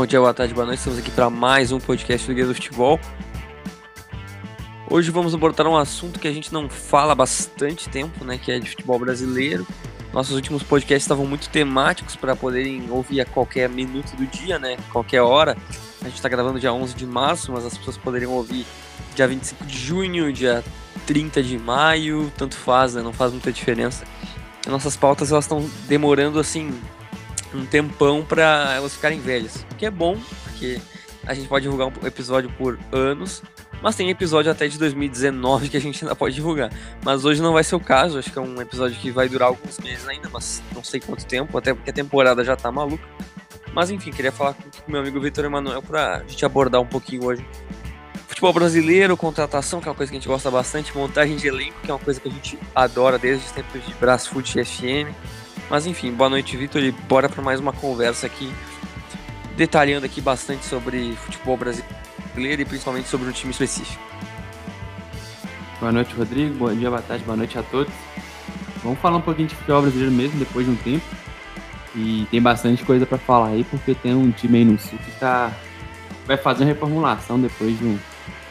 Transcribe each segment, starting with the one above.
Bom dia, boa tarde, boa noite. Estamos aqui para mais um podcast do Guia do Futebol. Hoje vamos abordar um assunto que a gente não fala há bastante tempo, né, que é de futebol brasileiro. Nossos últimos podcasts estavam muito temáticos para poderem ouvir a qualquer minuto do dia, né, qualquer hora. A gente está gravando dia 11 de março, mas as pessoas poderiam ouvir dia 25 de junho, dia 30 de maio, tanto faz, né, não faz muita diferença. Nossas pautas elas estão demorando assim um tempão para elas ficarem velhas. O que é bom, porque a gente pode divulgar um episódio por anos, mas tem episódio até de 2019 que a gente ainda pode divulgar. Mas hoje não vai ser o caso, acho que é um episódio que vai durar alguns meses ainda, mas não sei quanto tempo, até porque a temporada já tá maluca. Mas enfim, queria falar com o meu amigo Vitor Emanuel pra gente abordar um pouquinho hoje. Futebol brasileiro, contratação, que é uma coisa que a gente gosta bastante, montagem de elenco, que é uma coisa que a gente adora desde os tempos de Brasfoot FM mas enfim, boa noite, Vitor, e bora para mais uma conversa aqui, detalhando aqui bastante sobre futebol brasileiro e principalmente sobre um time específico. Boa noite, Rodrigo. Bom dia, boa tarde, boa noite a todos. Vamos falar um pouquinho de futebol brasileiro mesmo, depois de um tempo. E tem bastante coisa para falar aí, porque tem um time aí no Sul que tá... vai fazer uma reformulação depois de um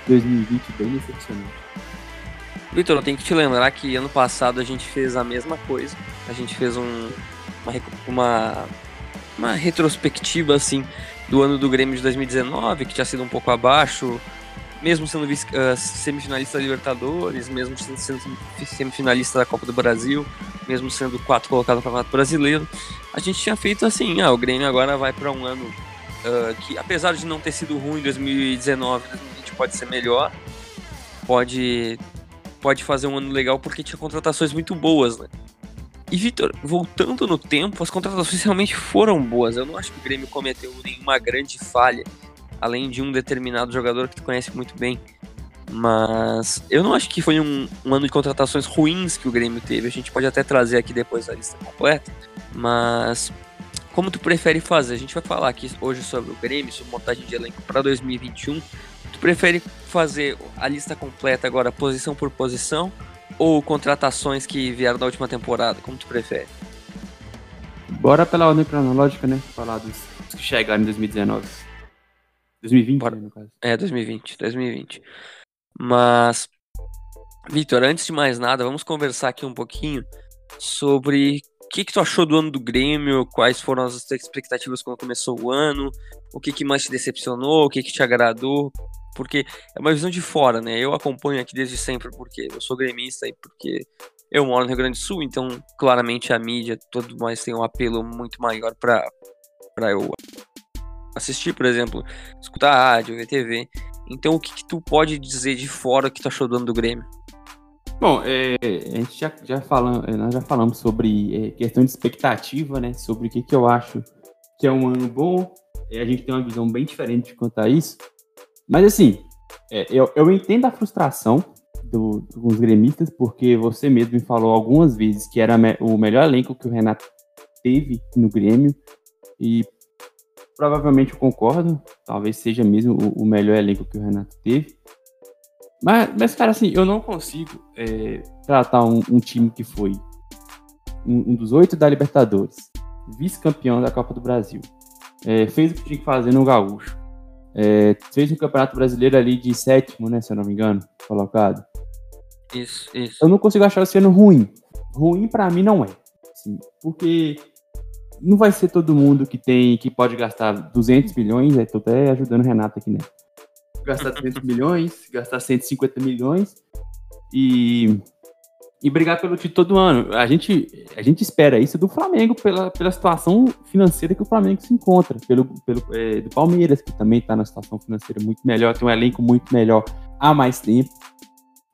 2020 bem decepcionante. Vitor, eu tenho que te lembrar que ano passado a gente fez a mesma coisa. A gente fez um, uma, uma, uma retrospectiva assim do ano do Grêmio de 2019, que tinha sido um pouco abaixo, mesmo sendo uh, semifinalista da Libertadores, mesmo sendo semifinalista da Copa do Brasil, mesmo sendo quatro colocado no Campeonato Brasileiro. A gente tinha feito assim, ah, o Grêmio agora vai para um ano uh, que, apesar de não ter sido ruim em 2019, 2020 pode ser melhor, pode pode fazer um ano legal porque tinha contratações muito boas, né? E, Vitor, voltando no tempo, as contratações realmente foram boas. Eu não acho que o Grêmio cometeu nenhuma grande falha, além de um determinado jogador que tu conhece muito bem. Mas eu não acho que foi um, um, ano de contratações ruins que o Grêmio teve. A gente pode até trazer aqui depois a lista completa. Mas como tu prefere fazer? A gente vai falar aqui hoje sobre o Grêmio, sobre montagem de elenco para 2021. Tu prefere fazer a lista completa agora, posição por posição, ou contratações que vieram da última temporada? Como tu prefere? Bora pela ordem cronológica, né? Falar dos, que chegaram em 2019. 2020, Bora. Né, no caso. É, 2020, 2020. Mas, Vitor, antes de mais nada, vamos conversar aqui um pouquinho sobre o que, que tu achou do ano do Grêmio? Quais foram as expectativas quando começou o ano? O que, que mais te decepcionou? O que, que te agradou? Porque é uma visão de fora, né? Eu acompanho aqui desde sempre porque eu sou gremista e porque eu moro no Rio Grande do Sul, então claramente a mídia tudo mais tem um apelo muito maior para eu assistir, por exemplo, escutar rádio, ver TV. Então o que, que tu pode dizer de fora que tu achou do ano do Grêmio? Bom, é, a gente já, já falamos, é, nós já falamos sobre é, questão de expectativa, né? Sobre o que, que eu acho que é um ano bom. É, a gente tem uma visão bem diferente quanto a isso. Mas assim, é, eu, eu entendo a frustração do, dos gremistas, porque você mesmo me falou algumas vezes que era me, o melhor elenco que o Renato teve no Grêmio. E provavelmente eu concordo. Talvez seja mesmo o, o melhor elenco que o Renato teve. Mas, mas cara, assim, eu não consigo é, tratar um, um, time que foi um, um dos oito da Libertadores, vice-campeão da Copa do Brasil, é, fez o que tinha que fazer no Gaúcho, é, fez um Campeonato Brasileiro ali de sétimo, né, se eu não me engano, colocado. Isso, isso. Eu não consigo achar ano ruim. Ruim para mim não é. Assim, porque não vai ser todo mundo que tem que pode gastar 200 milhões, é, tô até ajudando o Renato aqui, né? gastar 200 milhões, gastar 150 milhões e, e brigar pelo título todo ano. A gente, a gente espera isso do Flamengo pela, pela situação financeira que o Flamengo se encontra, pelo, pelo é, do Palmeiras, que também está na situação financeira muito melhor, tem um elenco muito melhor há mais tempo.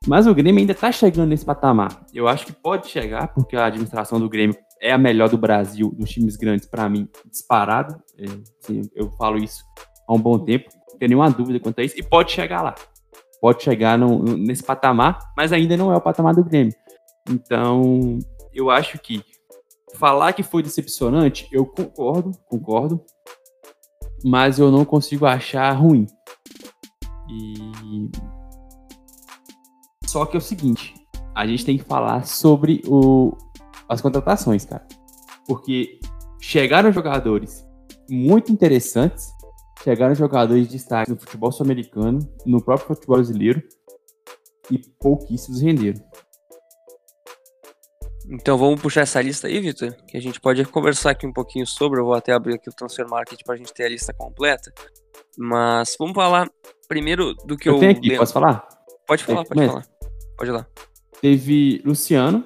Mas o Grêmio ainda está chegando nesse patamar. Eu acho que pode chegar, porque a administração do Grêmio é a melhor do Brasil, dos times grandes, para mim, disparado. É, assim, eu falo isso há um bom tempo não tem nenhuma dúvida quanto a isso, e pode chegar lá. Pode chegar no, nesse patamar, mas ainda não é o patamar do Grêmio. Então, eu acho que falar que foi decepcionante, eu concordo, concordo, mas eu não consigo achar ruim. E só que é o seguinte, a gente tem que falar sobre o, as contratações, cara. Porque chegaram jogadores muito interessantes chegaram jogadores de destaque no futebol sul-americano, no próprio futebol brasileiro, e pouquíssimos renderam. Então vamos puxar essa lista aí, Vitor, que a gente pode conversar aqui um pouquinho sobre. Eu vou até abrir aqui o Transfer Market para a gente ter a lista completa. Mas vamos falar primeiro do que eu. Eu tenho aqui, posso falar? Pode falar, pode Começa. falar. Pode ir lá. Teve Luciano.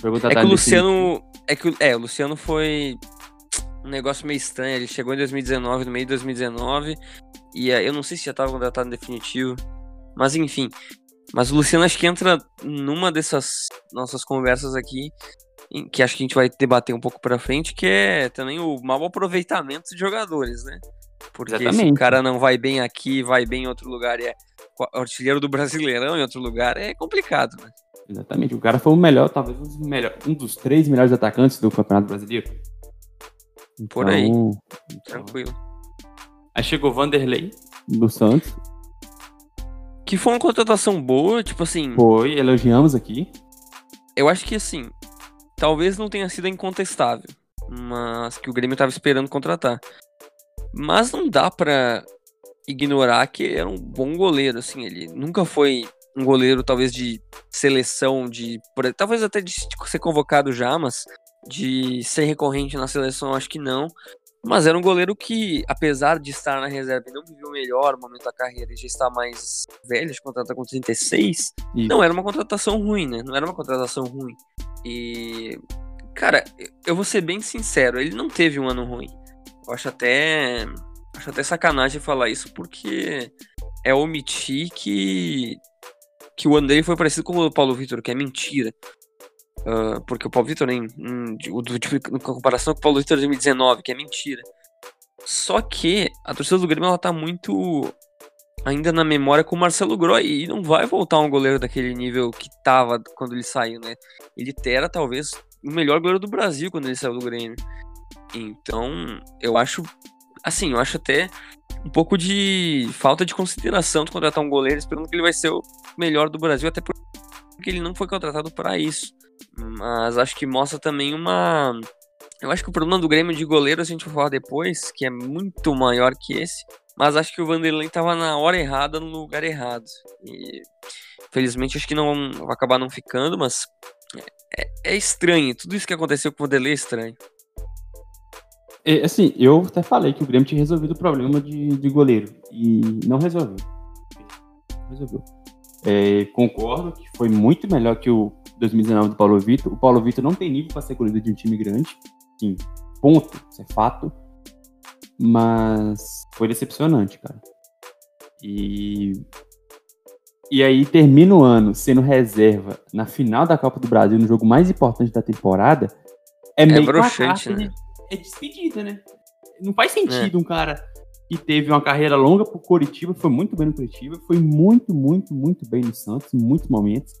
Foi É que contratado o Luciano. É que o- é, o Luciano foi um negócio meio estranho. Ele chegou em 2019, no meio de 2019. E eu não sei se já estava contratado em definitivo. Mas enfim. Mas o Luciano acho que entra numa dessas nossas conversas aqui. Que acho que a gente vai debater um pouco pra frente, que é também o mau aproveitamento de jogadores, né? Porque se o cara não vai bem aqui, vai bem em outro lugar e é artilheiro do Brasileirão em outro lugar, é complicado, né? Exatamente. O cara foi o melhor, talvez um dos, melhor, um dos três melhores atacantes do Campeonato Brasileiro. Por aí. Então, Tranquilo. Aí chegou o Vanderlei, do Santos. Que foi uma contratação boa, tipo assim, Foi, elogiamos aqui. eu acho que assim, talvez não tenha sido incontestável, mas que o Grêmio tava esperando contratar. Mas não dá pra ignorar que era um bom goleiro, assim, ele nunca foi um goleiro talvez de seleção, de talvez até de ser convocado já, mas de ser recorrente na seleção, acho que não. Mas era um goleiro que, apesar de estar na reserva e não viveu o melhor momento da carreira e já está mais velho, de contratar com 36, Isso. não era uma contratação ruim, né? Não era uma contratação ruim. E. Cara, eu vou ser bem sincero, ele não teve um ano ruim. Eu acho até. Acho até sacanagem falar isso, porque é omitir que. Que o ano dele foi parecido com o do Paulo Vitor, que é mentira. Ah, porque o Paulo Vitor, em, em, de- o tipo, em comparação com o Paulo Vitor de 2019, que é mentira. Só que a torcida do Grêmio ela tá muito ainda na memória com o Marcelo Groy e não vai voltar um goleiro daquele nível que tava quando ele saiu, né? Ele era talvez o melhor goleiro do Brasil quando ele saiu do Grêmio. Então, eu acho assim, eu acho até um pouco de falta de consideração de contratar um goleiro esperando que ele vai ser o melhor do Brasil, até porque ele não foi contratado para isso. Mas acho que mostra também uma eu acho que o problema do Grêmio de goleiro, a gente vai falar depois, que é muito maior que esse. Mas acho que o Vanderlei tava na hora errada, no lugar errado. E felizmente acho que não vai acabar não ficando, mas é, é estranho. Tudo isso que aconteceu com o Vanderlei é estranho. É, assim, eu até falei que o Grêmio tinha resolvido o problema de, de goleiro. E não resolveu. Resolveu. É, concordo que foi muito melhor que o 2019 do Paulo Vitor. O Paulo Vitor não tem nível para ser goleiro de um time grande. Sim, ponto. Isso é fato. Mas foi decepcionante, cara. E. E aí termina o ano sendo reserva na final da Copa do Brasil, no jogo mais importante da temporada. É meio que uma broxante, né? de- é despedida, né? Não faz sentido um cara que teve uma carreira longa pro Coritiba, foi muito bem no Coritiba, foi muito, muito, muito bem no Santos, em muitos momentos.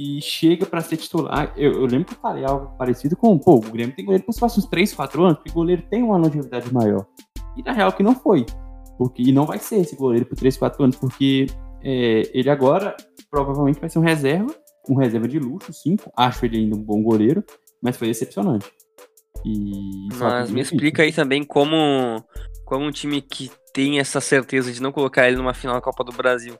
E chega pra ser titular. Eu, eu lembro que eu falei algo parecido com, pô, o Grêmio tem goleiro para os próximos 3, 4 anos, porque o goleiro tem uma longevidade maior. E na real que não foi. Porque, e não vai ser esse goleiro por 3, 4 anos, porque é, ele agora provavelmente vai ser um reserva, um reserva de luxo, 5. Acho ele ainda um bom goleiro, mas foi decepcionante. E Mas me explica aí também como, como um time que tem essa certeza de não colocar ele numa final da Copa do Brasil,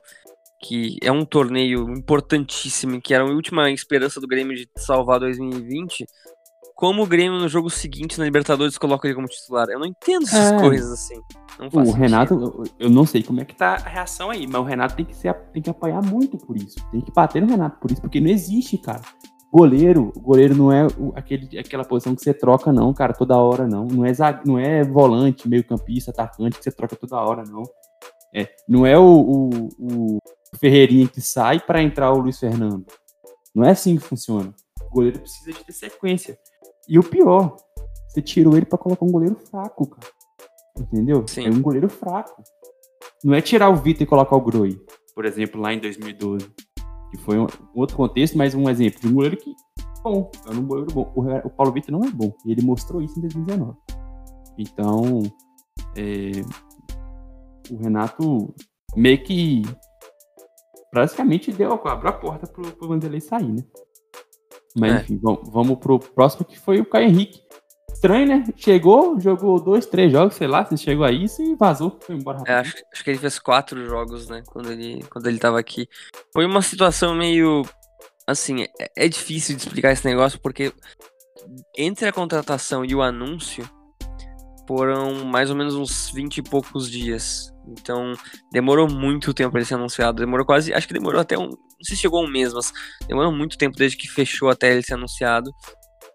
que é um torneio importantíssimo, que era a última esperança do Grêmio de salvar 2020, como o Grêmio no jogo seguinte na Libertadores coloca ele como titular? Eu não entendo essas É. coisas assim. Não faz O sentido. Renato, eu- não sei como é que tá a reação aí, mas o Renato tem que, ser, tem que apanhar muito por isso. Tem que bater no Renato por isso, porque não existe, cara. Goleiro, goleiro não é o- aquele, aquela posição que você troca, não, cara, toda hora, não. Não é, não é volante, meio campista, atacante que você troca toda hora, não. É, não é o, o, o Ferreirinha que sai pra entrar o Luiz Fernando. Não é assim que funciona. O goleiro precisa de ter sequência. E o pior, você tirou ele pra colocar um goleiro fraco, cara. Entendeu? Sim. É um goleiro fraco. Não é tirar o Vitor e colocar o Groi, por exemplo, lá em 2012. Que foi um outro contexto, mas um exemplo de um goleiro que bom, é um goleiro bom. O Paulo Vitor não é bom. E ele mostrou isso em 2019. Então, é, o Renato meio que praticamente deu, abriu a porta pro, pro Vanderlei sair, né? Mas É. enfim, vamos, vamos pro próximo que foi o Caio Henrique. Estranho, né? Chegou, jogou dois, três jogos, sei lá, se chegou a isso e vazou, foi embora. É, acho, acho, que ele fez quatro jogos, né? Quando ele, quando ele tava aqui. Foi uma situação meio. Assim, é, é difícil de explicar esse negócio porque entre a contratação e o anúncio foram mais ou menos uns 20 e poucos dias. Então, demorou muito tempo para ele ser anunciado. Demorou quase. Acho que demorou até um. Não sei se chegou um mês, mas demorou muito tempo desde que fechou até ele ser anunciado.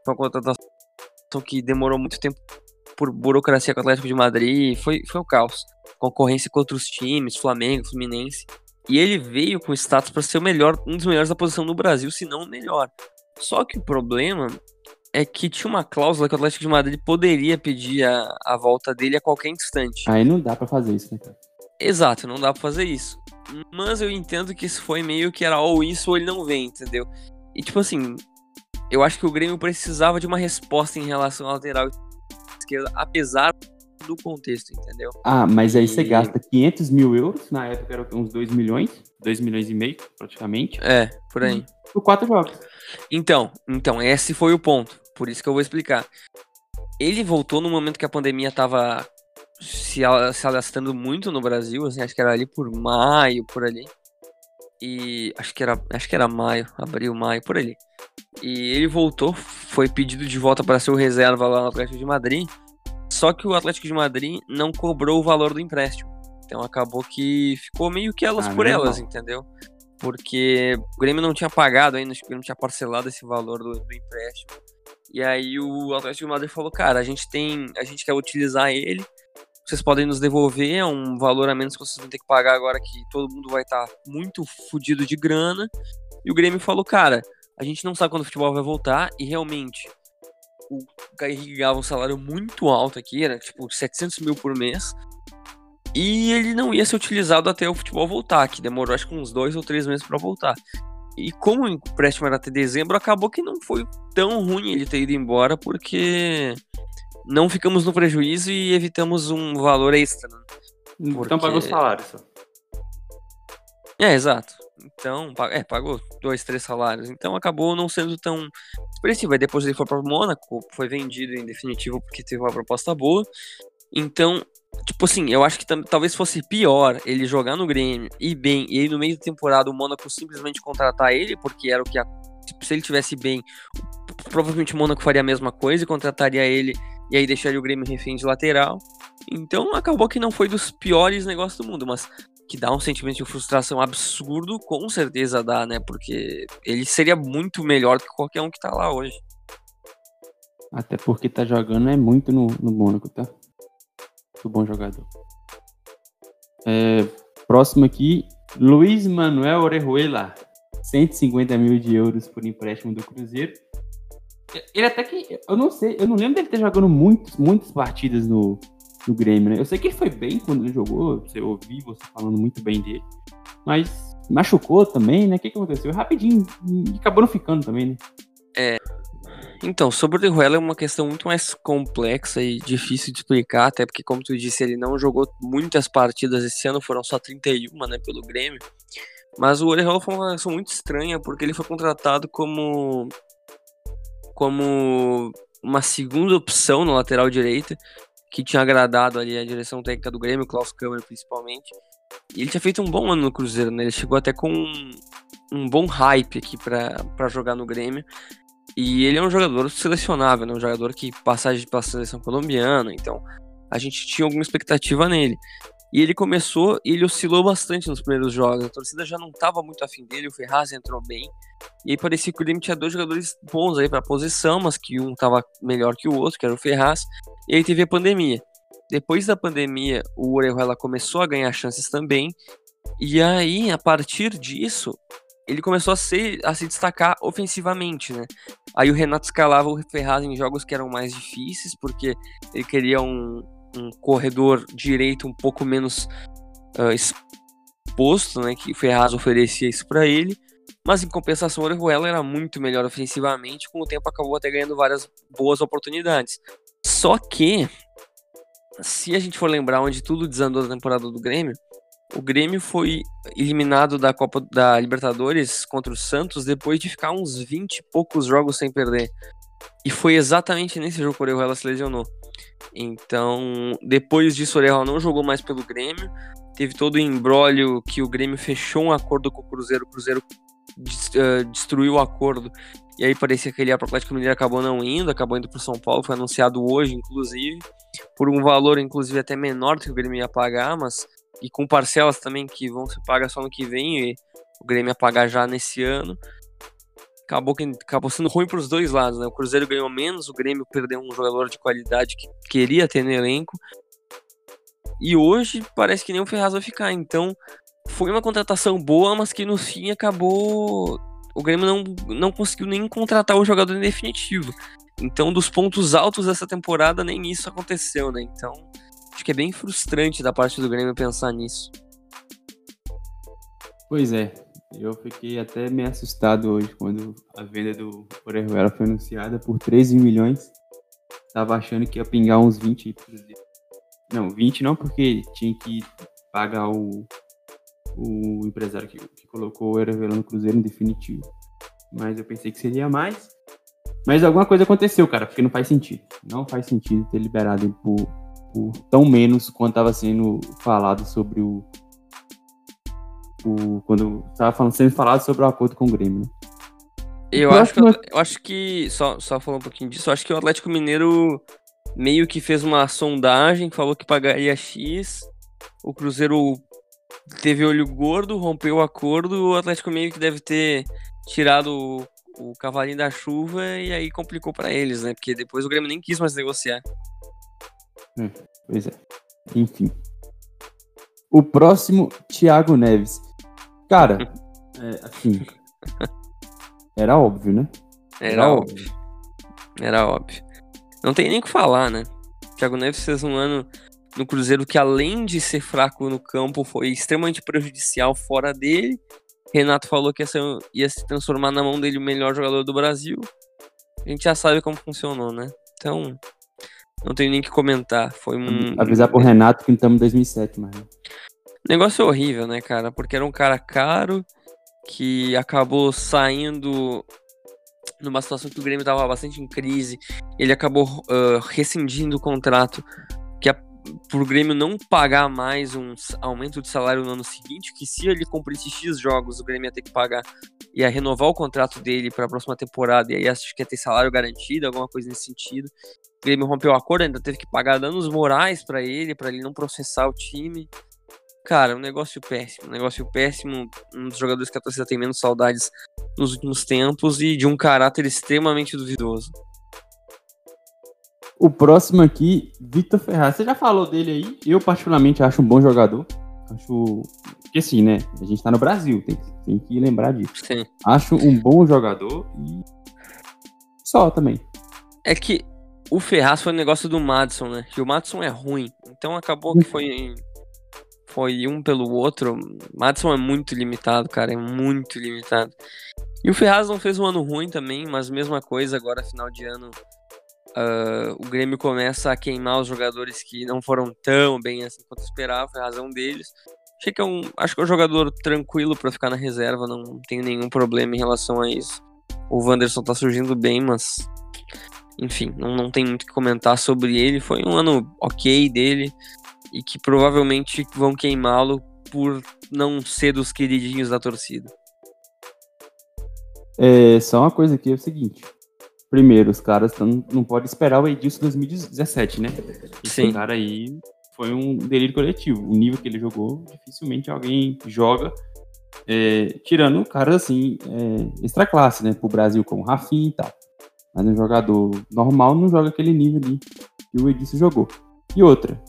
Foi uma contratação que demorou muito tempo por burocracia com o Atlético de Madrid. Foi, foi um caos. Concorrência com outros times, Flamengo, Fluminense. E ele veio com status para ser o melhor, um dos melhores da posição no Brasil, se não o melhor. Só que o problema é que tinha uma cláusula que o Atlético de Madrid poderia pedir a, a volta dele a qualquer instante. Aí não dá para fazer isso, né, cara? Exato, não dá pra fazer isso. Mas eu entendo que isso foi meio que era ou isso ou ele não vem, entendeu? E tipo assim, eu acho que o Grêmio precisava de uma resposta em relação ao lateral esquerda, apesar do contexto, entendeu? Ah, mas aí e... você gasta 500 mil euros, na época era uns 2 milhões, 2 milhões e meio, praticamente. É, por aí. Por quatro jogos. Então, então, esse foi o ponto. Por isso que eu vou explicar. Ele voltou no momento que a pandemia tava se, se alastrando muito no Brasil, assim, acho que era ali por maio, por ali. E acho que era, acho que era maio, abril, maio, por ali. E ele voltou, foi pedido de volta para ser o reserva lá no Atlético de Madrid. Só que o Atlético de Madrid não cobrou o valor do empréstimo. Então acabou que ficou meio que elas ah, por elas, entendeu? Porque o Grêmio não tinha pagado ainda, acho que o Grêmio tinha parcelado esse valor do, do empréstimo. E aí o Atlético de Madrid falou, cara, a gente tem. A gente quer utilizar ele. Vocês podem nos devolver é um valor a menos que vocês vão ter que pagar agora que todo mundo vai estar tá muito fodido de grana. E o Grêmio falou, cara, a gente não sabe quando o futebol vai voltar e realmente o Kaique ganhava um salário muito alto aqui, era tipo 700 mil por mês. E ele não ia ser utilizado até o futebol voltar, que demorou acho que uns dois ou três meses para voltar. E como o empréstimo era até dezembro, acabou que não foi tão ruim ele ter ido embora, porque não ficamos no prejuízo e evitamos um valor extra. Né? Então porque... Então pagou salário só. É, exato. Então, é, pagou dois, três salários. Então acabou não sendo tão expressivo. Aí depois ele foi para o Mônaco, foi vendido em definitivo porque teve uma proposta boa. Então, tipo assim, eu acho que talvez fosse pior ele jogar no Grêmio e bem, e aí no meio da temporada o Mônaco simplesmente contratar ele, porque era o que a, tipo, se ele tivesse bem, provavelmente o Mônaco faria a mesma coisa e contrataria ele e aí deixaria o Grêmio refém de lateral. Então acabou que não foi dos piores negócios do mundo, mas que dá um sentimento de frustração absurdo, com certeza dá, né? Porque ele seria muito melhor que qualquer um que tá lá hoje. Até porque tá jogando é muito no, no Mônaco, tá? Muito bom jogador. É, próximo aqui, Luiz Manuel Orejuela. 150 mil de euros por empréstimo do Cruzeiro. Ele até que. Eu não sei, eu não lembro dele ter jogando muitos, muitas partidas no, no Grêmio, né? Eu sei que ele foi bem quando ele jogou, você ouvi você falando muito bem dele. Mas machucou também, né? O que, que aconteceu? Rapidinho, e acabou não ficando também, né? É, então, sobre o Orejuela é uma questão muito mais complexa e difícil de explicar, até porque, como tu disse, ele não jogou muitas partidas esse ano, foram só 31, né, pelo Grêmio. Mas o Orejuela foi uma questão muito estranha, porque ele foi contratado como como uma segunda opção no lateral direito, que tinha agradado ali a direção técnica do Grêmio, Klaus Câmara principalmente. E ele tinha feito um bom ano no Cruzeiro, né? Ele chegou até com um, um bom hype aqui para jogar no Grêmio. E ele é um jogador selecionável, né? Um jogador que passagem pela seleção colombiana, então a gente tinha alguma expectativa nele. E ele começou e ele oscilou bastante nos primeiros jogos. A torcida já não estava muito afim dele, o Ferraz entrou bem. E aí parecia que o Grêmio tinha dois jogadores bons aí para posição, mas que um estava melhor que o outro, que era o Ferraz. E aí teve a pandemia. Depois da pandemia, o Orejuela começou a ganhar chances também. E aí, a partir disso, ele começou a, ser, a se destacar ofensivamente, né? Aí o Renato escalava o Ferraz em jogos que eram mais difíceis, porque ele queria um, um corredor direito um pouco menos uh, exposto, né? Que Ferraz oferecia isso para ele. Mas em compensação, o Orejuela era muito melhor ofensivamente, com o tempo acabou até ganhando várias boas oportunidades. Só que, se a gente for lembrar onde tudo desandou na temporada do Grêmio, o Grêmio foi eliminado da Copa da Libertadores contra o Santos depois de ficar uns 20 e poucos jogos sem perder. E foi exatamente nesse jogo que o Orejuela se lesionou. Então, depois disso, o Orejuela não jogou mais pelo Grêmio. Teve todo o embrólio que o Grêmio fechou um acordo com o Cruzeiro. O Cruzeiro uh, destruiu o acordo. E aí parecia que ele ia para o Atlético Mineiro, acabou não indo, acabou indo para São Paulo. Foi anunciado hoje, inclusive, por um valor, inclusive, até menor do que o Grêmio ia pagar, mas e com parcelas também que vão ser pagas só no que vem. E o Grêmio ia pagar já nesse ano acabou, que, acabou sendo ruim para os dois lados. Né? O Cruzeiro ganhou menos, o Grêmio perdeu um jogador de qualidade que queria ter no elenco. E hoje parece que nem o Ferraz vai ficar. Então foi uma contratação boa, mas que no fim acabou. O Grêmio não, não conseguiu nem contratar o jogador em definitivo. Então, dos pontos altos dessa temporada, nem isso aconteceu, né? Então, acho que é bem frustrante da parte do Grêmio pensar nisso. Pois é, eu fiquei até meio assustado hoje quando a venda do Orejuela foi anunciada por 13 milhões. Tava achando que ia pingar uns 20 Não, 20 não, porque tinha que pagar o, o empresário que, que colocou o Orejuela no Cruzeiro em definitivo. Mas eu pensei que seria mais. Mas alguma coisa aconteceu, cara, porque não faz sentido. Não faz sentido ter liberado ele por, por tão menos quanto estava sendo falado sobre o, o, quando estava falando, sendo falado sobre o acordo com o Grêmio. Né? Eu, acho que, eu acho que, só, só falando um pouquinho disso, eu acho que o Atlético Mineiro meio que fez uma sondagem, falou que pagaria X, o Cruzeiro teve olho gordo, rompeu o acordo, o Atlético meio que deve ter tirado o, o cavalinho da chuva e aí complicou para eles, né? Porque depois o Grêmio nem quis mais negociar. Hum, pois é. Enfim. O próximo, Thiago Neves. Cara, é, assim. Era óbvio, né? Era, era óbvio. óbvio. Era óbvio. Não tem nem o que falar, né? Thiago Neves fez um ano no Cruzeiro que, além de ser fraco no campo, foi extremamente prejudicial fora dele. Renato falou que ia, ser, ia se transformar na mão dele o melhor jogador do Brasil. A gente já sabe como funcionou, né? Então, não tenho nem que comentar. Foi um. Avisar pro Renato que estamos em 2007, mas. Negócio horrível, né, cara? Porque era um cara caro que acabou saindo numa situação que o Grêmio estava bastante em crise. Ele acabou uh, rescindindo o contrato que a, pro Grêmio não pagar mais um aumento de salário no ano seguinte, que se ele cumprisse X jogos, o Grêmio ia ter que pagar, ia renovar o contrato dele para a próxima temporada, e aí acho que ia ter salário garantido, alguma coisa nesse sentido. O Grêmio rompeu o acordo, ainda teve que pagar danos morais para ele, para ele não processar o time. Cara, um negócio péssimo, um negócio péssimo, um dos jogadores que a torcida tem menos saudades nos últimos tempos e de um caráter extremamente duvidoso. O próximo aqui, Vitor Ferraz. Você já falou dele aí? Eu, particularmente, acho um bom jogador. Acho que assim, né? A gente tá no Brasil, tem, tem que lembrar disso. Sim. Acho um bom jogador e só também. É que o Ferraz foi um negócio do Madison, né? Que o Madison é ruim. Então acabou que foi foi um pelo outro. Madison é muito limitado, cara, é muito limitado. E o Ferraz não fez um ano ruim também, mas mesma coisa, agora final de ano uh, o Grêmio começa a queimar os jogadores que não foram tão bem assim quanto esperava, foi razão deles. Achei que é um, acho que é um jogador tranquilo para ficar na reserva, não tenho nenhum problema em relação a isso. O Wanderson tá surgindo bem, mas enfim, não, não tem muito o que comentar sobre ele. Foi um ano ok dele e que provavelmente vão queimá-lo por não ser dos queridinhos da torcida. É, só uma coisa aqui é o seguinte. Primeiro, os caras tão, não podem esperar o Edilson 2017, né? Esse Sim. cara aí foi um delírio coletivo. O nível que ele jogou, dificilmente alguém joga. É, tirando caras assim, é, extra classe, né? Pro Brasil, como Rafinha e tal. Mas um jogador normal não joga aquele nível ali que o Edilson jogou. E outra,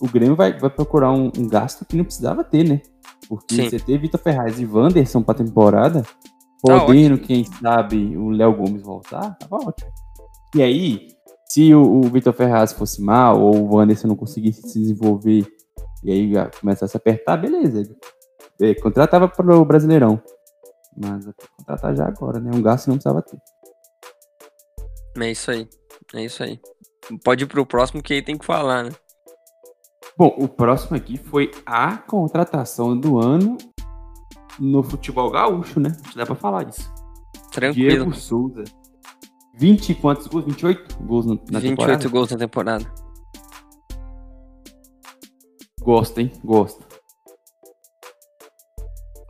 o Grêmio vai, vai procurar um, um, gasto que não precisava ter, né? Porque Sim. você ter Vitor Ferraz e Wanderson pra temporada, podendo, tá quem sabe, o Léo Gomes voltar, tava ótimo. E aí, se o, o Vitor Ferraz fosse mal, ou o Wanderson não conseguisse se desenvolver, e aí começasse a apertar, beleza. É, contratava para o Brasileirão. Mas contratar já agora, né? Um gasto não precisava ter. É isso aí. É isso aí. Pode ir pro próximo que aí tem que falar, né? Bom, o próximo aqui foi a contratação do ano no futebol gaúcho, né? Dá pra falar isso. Tranquilo. Diego Souza. 20 quantos gols? 28 gols na, na 28 temporada? gols na temporada. Gosto, hein? Gosto.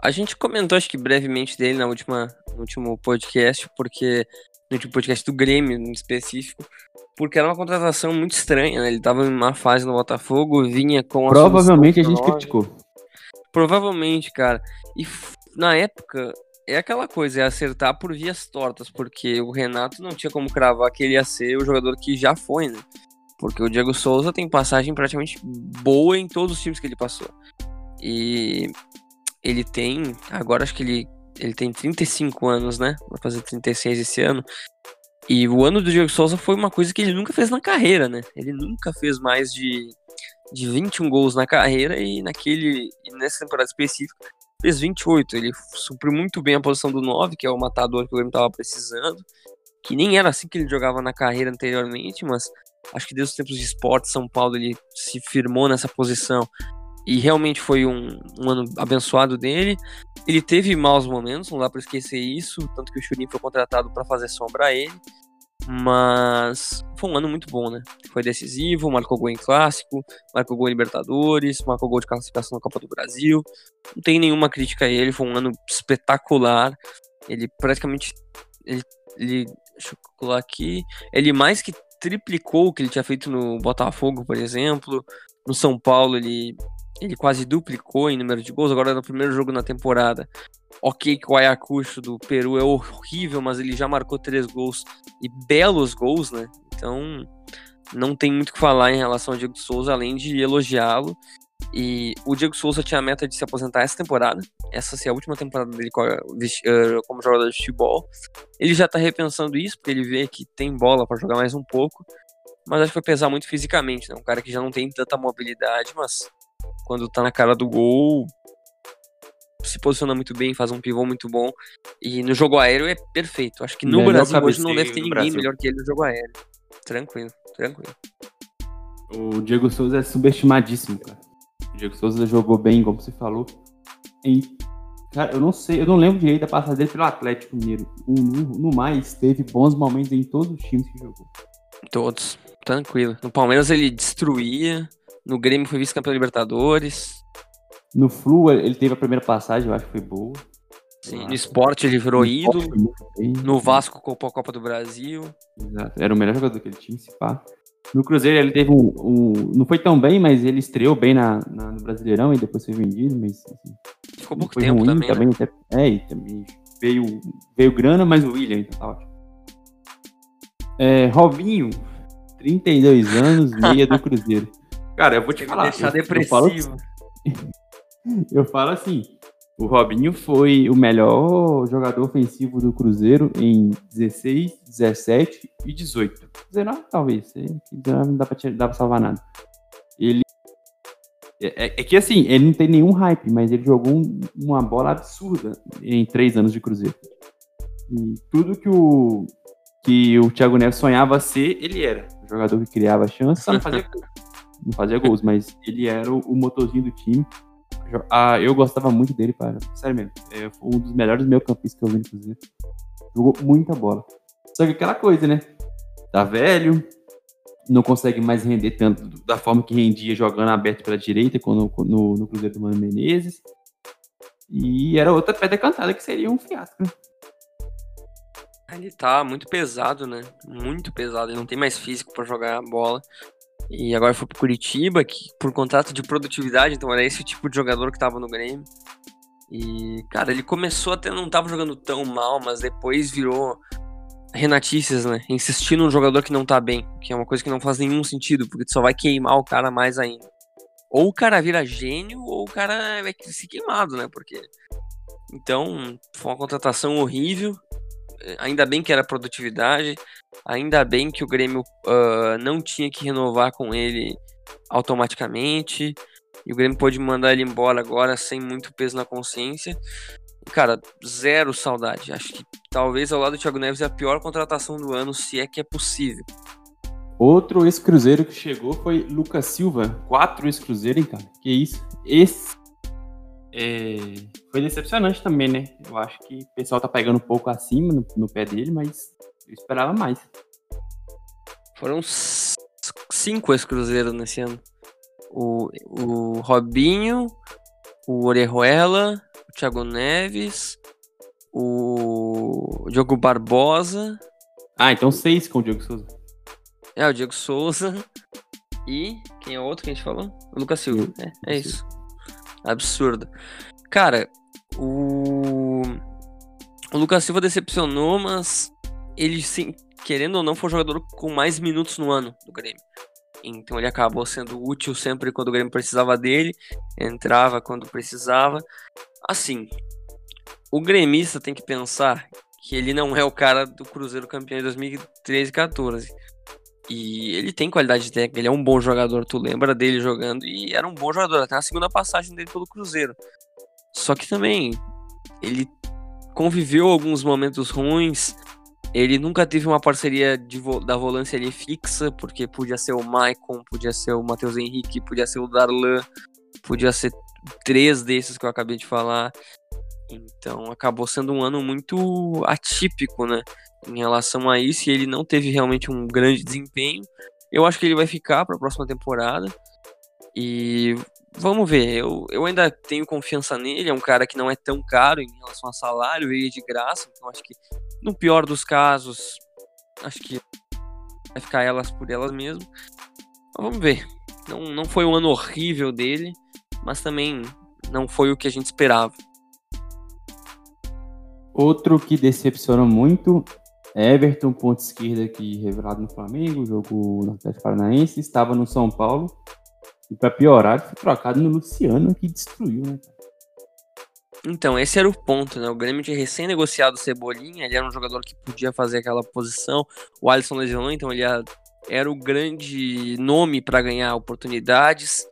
A gente comentou, acho que brevemente dele na última, no último podcast, porque. No último podcast do Grêmio, em específico. Porque era uma contratação muito estranha, né? Ele tava em uma fase no Botafogo, vinha com a. Provavelmente a gente criticou. Provavelmente, cara. E na época, é aquela coisa, é acertar por vias tortas, porque o Renato não tinha como cravar que ele ia ser o jogador que já foi, né? Porque o Diego Souza tem passagem praticamente boa em todos os times que ele passou. E ele tem, agora acho que ele, ele tem 35 anos, né? Vai fazer 36 esse ano. E o ano do Diego Souza foi uma coisa que ele nunca fez na carreira, né? Ele nunca fez mais de, de 21 gols na carreira e naquele nessa temporada específica fez 28. Ele supriu muito bem a posição do 9, que é o matador que o Grêmio estava precisando. Que nem era assim que ele jogava na carreira anteriormente, mas acho que desde os tempos de esporte, São Paulo ele se firmou nessa posição. E realmente foi um, um ano abençoado dele. Ele teve maus momentos, não dá para esquecer isso. Tanto que o Churin foi contratado para fazer sombra a ele. Mas foi um ano muito bom, né? Foi decisivo, marcou gol em clássico, marcou gol em Libertadores, marcou gol de classificação na Copa do Brasil. Não tem nenhuma crítica a ele, foi um ano espetacular. Ele praticamente. Ele, ele, deixa eu calcular aqui. Ele mais que triplicou o que ele tinha feito no Botafogo, por exemplo. No São Paulo, ele, ele quase duplicou em número de gols. Agora, no primeiro jogo na temporada, Ok, que o Ayacucho do Peru é horrível, mas ele já marcou três gols e belos gols, né? Então não tem muito o que falar em relação ao Diego Souza, além de elogiá-lo. E o Diego Souza tinha a meta de se aposentar essa temporada. Essa seria a última temporada dele eh, como jogador de futebol. Ele já tá repensando isso, porque ele vê que tem bola para jogar mais um pouco. Mas acho que vai pesar muito fisicamente, né? Um cara que já não tem tanta mobilidade, mas quando tá na cara do gol, se posiciona muito bem, faz um pivô muito bom. E no jogo aéreo é perfeito. Acho que no Melhor Brasil hoje não deve ter ninguém Brasil. melhor que ele no jogo aéreo. Tranquilo, tranquilo. O Diego Souza é subestimadíssimo, cara. O Diego Souza jogou bem, como você falou. Cara, eu não sei, eu não lembro direito da passada dele pelo Atlético Mineiro. No, no mais, teve bons momentos em todos os times que jogou. Todos, tranquilo. No Palmeiras ele destruía. No Grêmio foi vice-campeão Libertadores. No Flu, ele teve a primeira passagem, eu acho que foi boa. Sim, no esporte ele virou ídolo. No Vasco copou a Copa do Brasil. Exato, era o melhor jogador que ele tinha, se pá. No Cruzeiro ele teve um, um, Não foi tão bem, mas ele estreou bem na, na no Brasileirão e depois foi vendido, mas. Assim, Ficou pouco tempo ruim, também. também né? É, e também veio, veio grana, mas o William, então tá ótimo. É, Robinho, 32 anos, meia do Cruzeiro. Cara, eu vou te falar. Deixar eu, depressivo. Eu falo, Eu falo assim, o Robinho foi o melhor jogador ofensivo do Cruzeiro em 16, 17 e 18. 19 talvez, 19 não dá pra, dá pra salvar nada. Ele é, é, que assim, ele não tem nenhum hype, mas ele jogou um, uma bola absurda em três anos de Cruzeiro. E tudo que o, que o Thiago Neves sonhava ser, ele era. O jogador que criava chances, só não fazia, não fazia gols, mas ele era o, motorzinho do time. Ah, eu gostava muito dele, para. Sério mesmo. É um dos melhores meio campistas que eu vi no Cruzeiro. Jogou muita bola. Só que aquela coisa, né? Tá velho, não consegue mais render tanto da forma que rendia jogando aberto pela direita quando, no, no Cruzeiro do Mano Menezes. E era outra pedra cantada que seria um fiasco. Né? Ele tá muito pesado, né? Muito pesado. Ele não tem mais físico para jogar a bola. E agora foi pro Curitiba, que, por contrato de produtividade, então era esse tipo de jogador que tava no Grêmio. E, cara, ele começou até não tava jogando tão mal, mas depois virou Renatices, né? Insistir num jogador que não tá bem, que é uma coisa que não faz nenhum sentido, porque tu só vai queimar o cara mais ainda. Ou o cara vira gênio, ou o cara vai se queimado, né? Porque. Então, foi uma contratação horrível ainda bem que era produtividade, ainda bem que o Grêmio uh, não tinha que renovar com ele automaticamente, e o Grêmio pôde mandar ele embora agora sem muito peso na consciência. Cara, zero saudade. Acho que talvez ao lado do Thiago Neves é a pior contratação do ano, se é que é possível. Outro ex-cruzeiro que chegou foi Lucas Silva. Quatro ex-cruzeiro, hein, cara? Que isso? Esse é, foi decepcionante também, né? Eu acho que o pessoal tá pegando um pouco acima no, no pé dele, mas Eu esperava mais. Foram cinco ex-cruzeiros nesse ano. O, o Robinho, o Orejuela, o Thiago Neves, o Diogo Barbosa. Ah, então seis com o Diego Souza. É, o Diego Souza. E quem é outro que a gente falou? O Lucas Silva. É, é isso. Absurdo. Cara, o. O Lucas Silva decepcionou, mas ele, sim, querendo ou não, foi o jogador com mais minutos no ano do Grêmio. Então ele acabou sendo útil sempre quando o Grêmio precisava dele, entrava quando precisava. Assim, o gremista tem que pensar que ele não é o cara do Cruzeiro campeão de 2013 e 14. E ele tem qualidade técnica, ele é um bom jogador, tu lembra dele jogando e era um bom jogador, até na segunda passagem dele pelo Cruzeiro. Só que também ele conviveu alguns momentos ruins, ele nunca teve uma parceria de, da volância ali fixa, porque podia ser o Maicon, podia ser o Matheus Henrique, podia ser o Darlan, podia ser três desses que eu acabei de falar. Então acabou sendo um ano muito atípico, né? em relação a isso e ele não teve realmente um grande desempenho. Eu acho que ele vai ficar para a próxima temporada. E vamos ver, eu, eu ainda tenho confiança nele, é um cara que não é tão caro em relação a salário, veio de graça, então acho que no pior dos casos, acho que vai ficar elas por elas mesmo. Vamos ver. Não, não foi um ano horrível dele, mas também não foi o que a gente esperava. Outro que decepcionou muito Everton, ponto esquerda aqui, revelado no Flamengo, jogo no Atlético Paranaense, estava no São Paulo. E para piorar, foi trocado no Luciano, que destruiu, né? Então, esse era o ponto, né? O Grêmio tinha recém-negociado o Cebolinha, ele era um jogador que podia fazer aquela posição. O Alisson lesionou, então ele era o grande nome para ganhar oportunidades.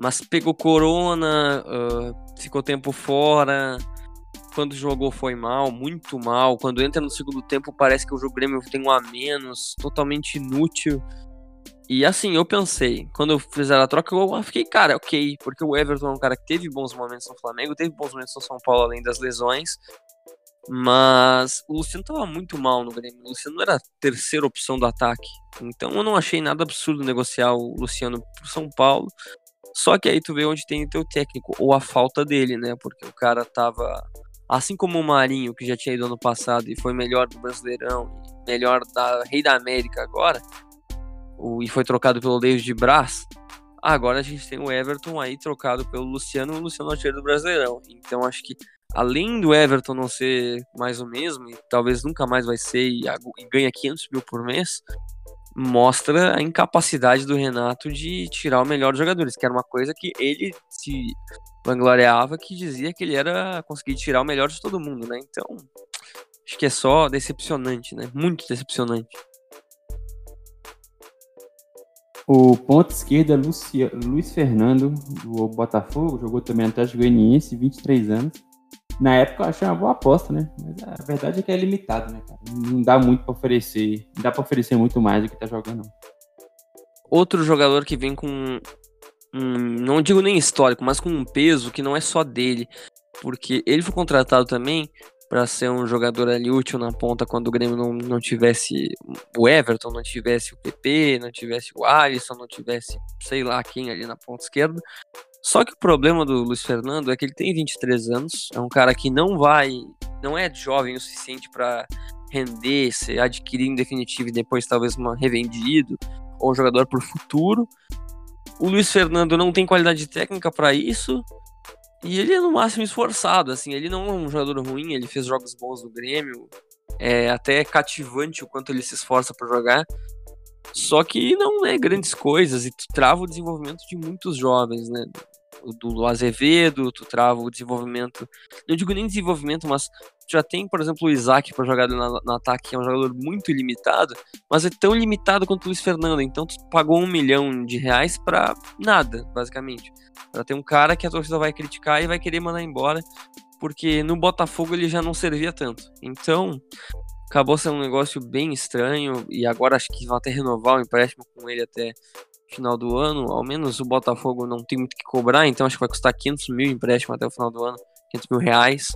Mas pegou corona, uh, ficou tempo fora, quando jogou foi mal, muito mal. Quando entra no segundo tempo, parece que o jogo Grêmio tem um a menos, totalmente inútil. E assim, eu pensei, quando eu fizer a troca, eu fiquei, cara, ok, porque o Everton é um cara que teve bons momentos no Flamengo, teve bons momentos no São Paulo, além das lesões. Mas o Luciano tava muito mal no Grêmio. O Luciano era a terceira opção do ataque. Então eu não achei nada absurdo negociar o Luciano pro São Paulo. Só que aí tu vê onde tem o teu técnico, ou a falta dele, né? Porque o cara tava Assim como o Marinho, que já tinha ido ano passado e foi melhor do Brasileirão, melhor da Rei da América agora, o, e foi trocado pelo David Braz, agora a gente tem o Everton aí trocado pelo Luciano, o Luciano artilheiro do Brasileirão. Então acho que além do Everton não ser mais o mesmo, e talvez nunca mais vai ser, e, ganha 500 mil por mês, mostra a incapacidade do Renato de tirar o melhor dos jogadores, que era uma coisa que ele se vangloriava, que dizia que ele era conseguir tirar o melhor de todo mundo, né? Então, acho que é só decepcionante, né? Muito decepcionante. O ponto esquerda, Lucia, Luiz Fernando, do Botafogo, jogou também no Atlético Goianiense, 23 anos. Na época eu achei uma boa aposta, né? Mas a verdade é que é limitado, né, cara? Não dá muito para oferecer, não dá para oferecer muito mais do que tá jogando. Outro jogador que vem com não digo nem histórico, mas com um peso que não é só dele, porque ele foi contratado também para ser um jogador ali útil na ponta quando o Grêmio não, não tivesse o Everton, não tivesse o PP, não tivesse o Alisson, não tivesse sei lá quem ali na ponta esquerda. Só que o problema do Luiz Fernando é que ele tem 23 anos, é um cara que não vai, não é jovem o suficiente para render, se adquirir em definitivo e depois talvez uma revendido, ou um jogador por futuro. O Luiz Fernando não tem qualidade técnica para isso. E ele é no máximo esforçado, assim, ele não é um jogador ruim, ele fez jogos bons no Grêmio. É até cativante o quanto ele se esforça para jogar. Só que não é grandes coisas e trava o desenvolvimento de muitos jovens, né? Do Azevedo, tu trava o desenvolvimento. Não digo nem desenvolvimento, mas já tem, por exemplo, o Isaac para jogar no, no ataque, que é um jogador muito limitado, mas é tão limitado quanto o Luiz Fernando. Então tu pagou um milhão de reais para nada, basicamente. Pra ter um cara que a torcida vai criticar e vai querer mandar embora, porque no Botafogo ele já não servia tanto. Então, acabou sendo um negócio bem estranho e agora acho que vão até renovar o empréstimo com ele até final do ano. Ao menos o Botafogo não tem muito que cobrar, então acho que vai custar 500 mil empréstimo até o final do ano, 500 mil reais,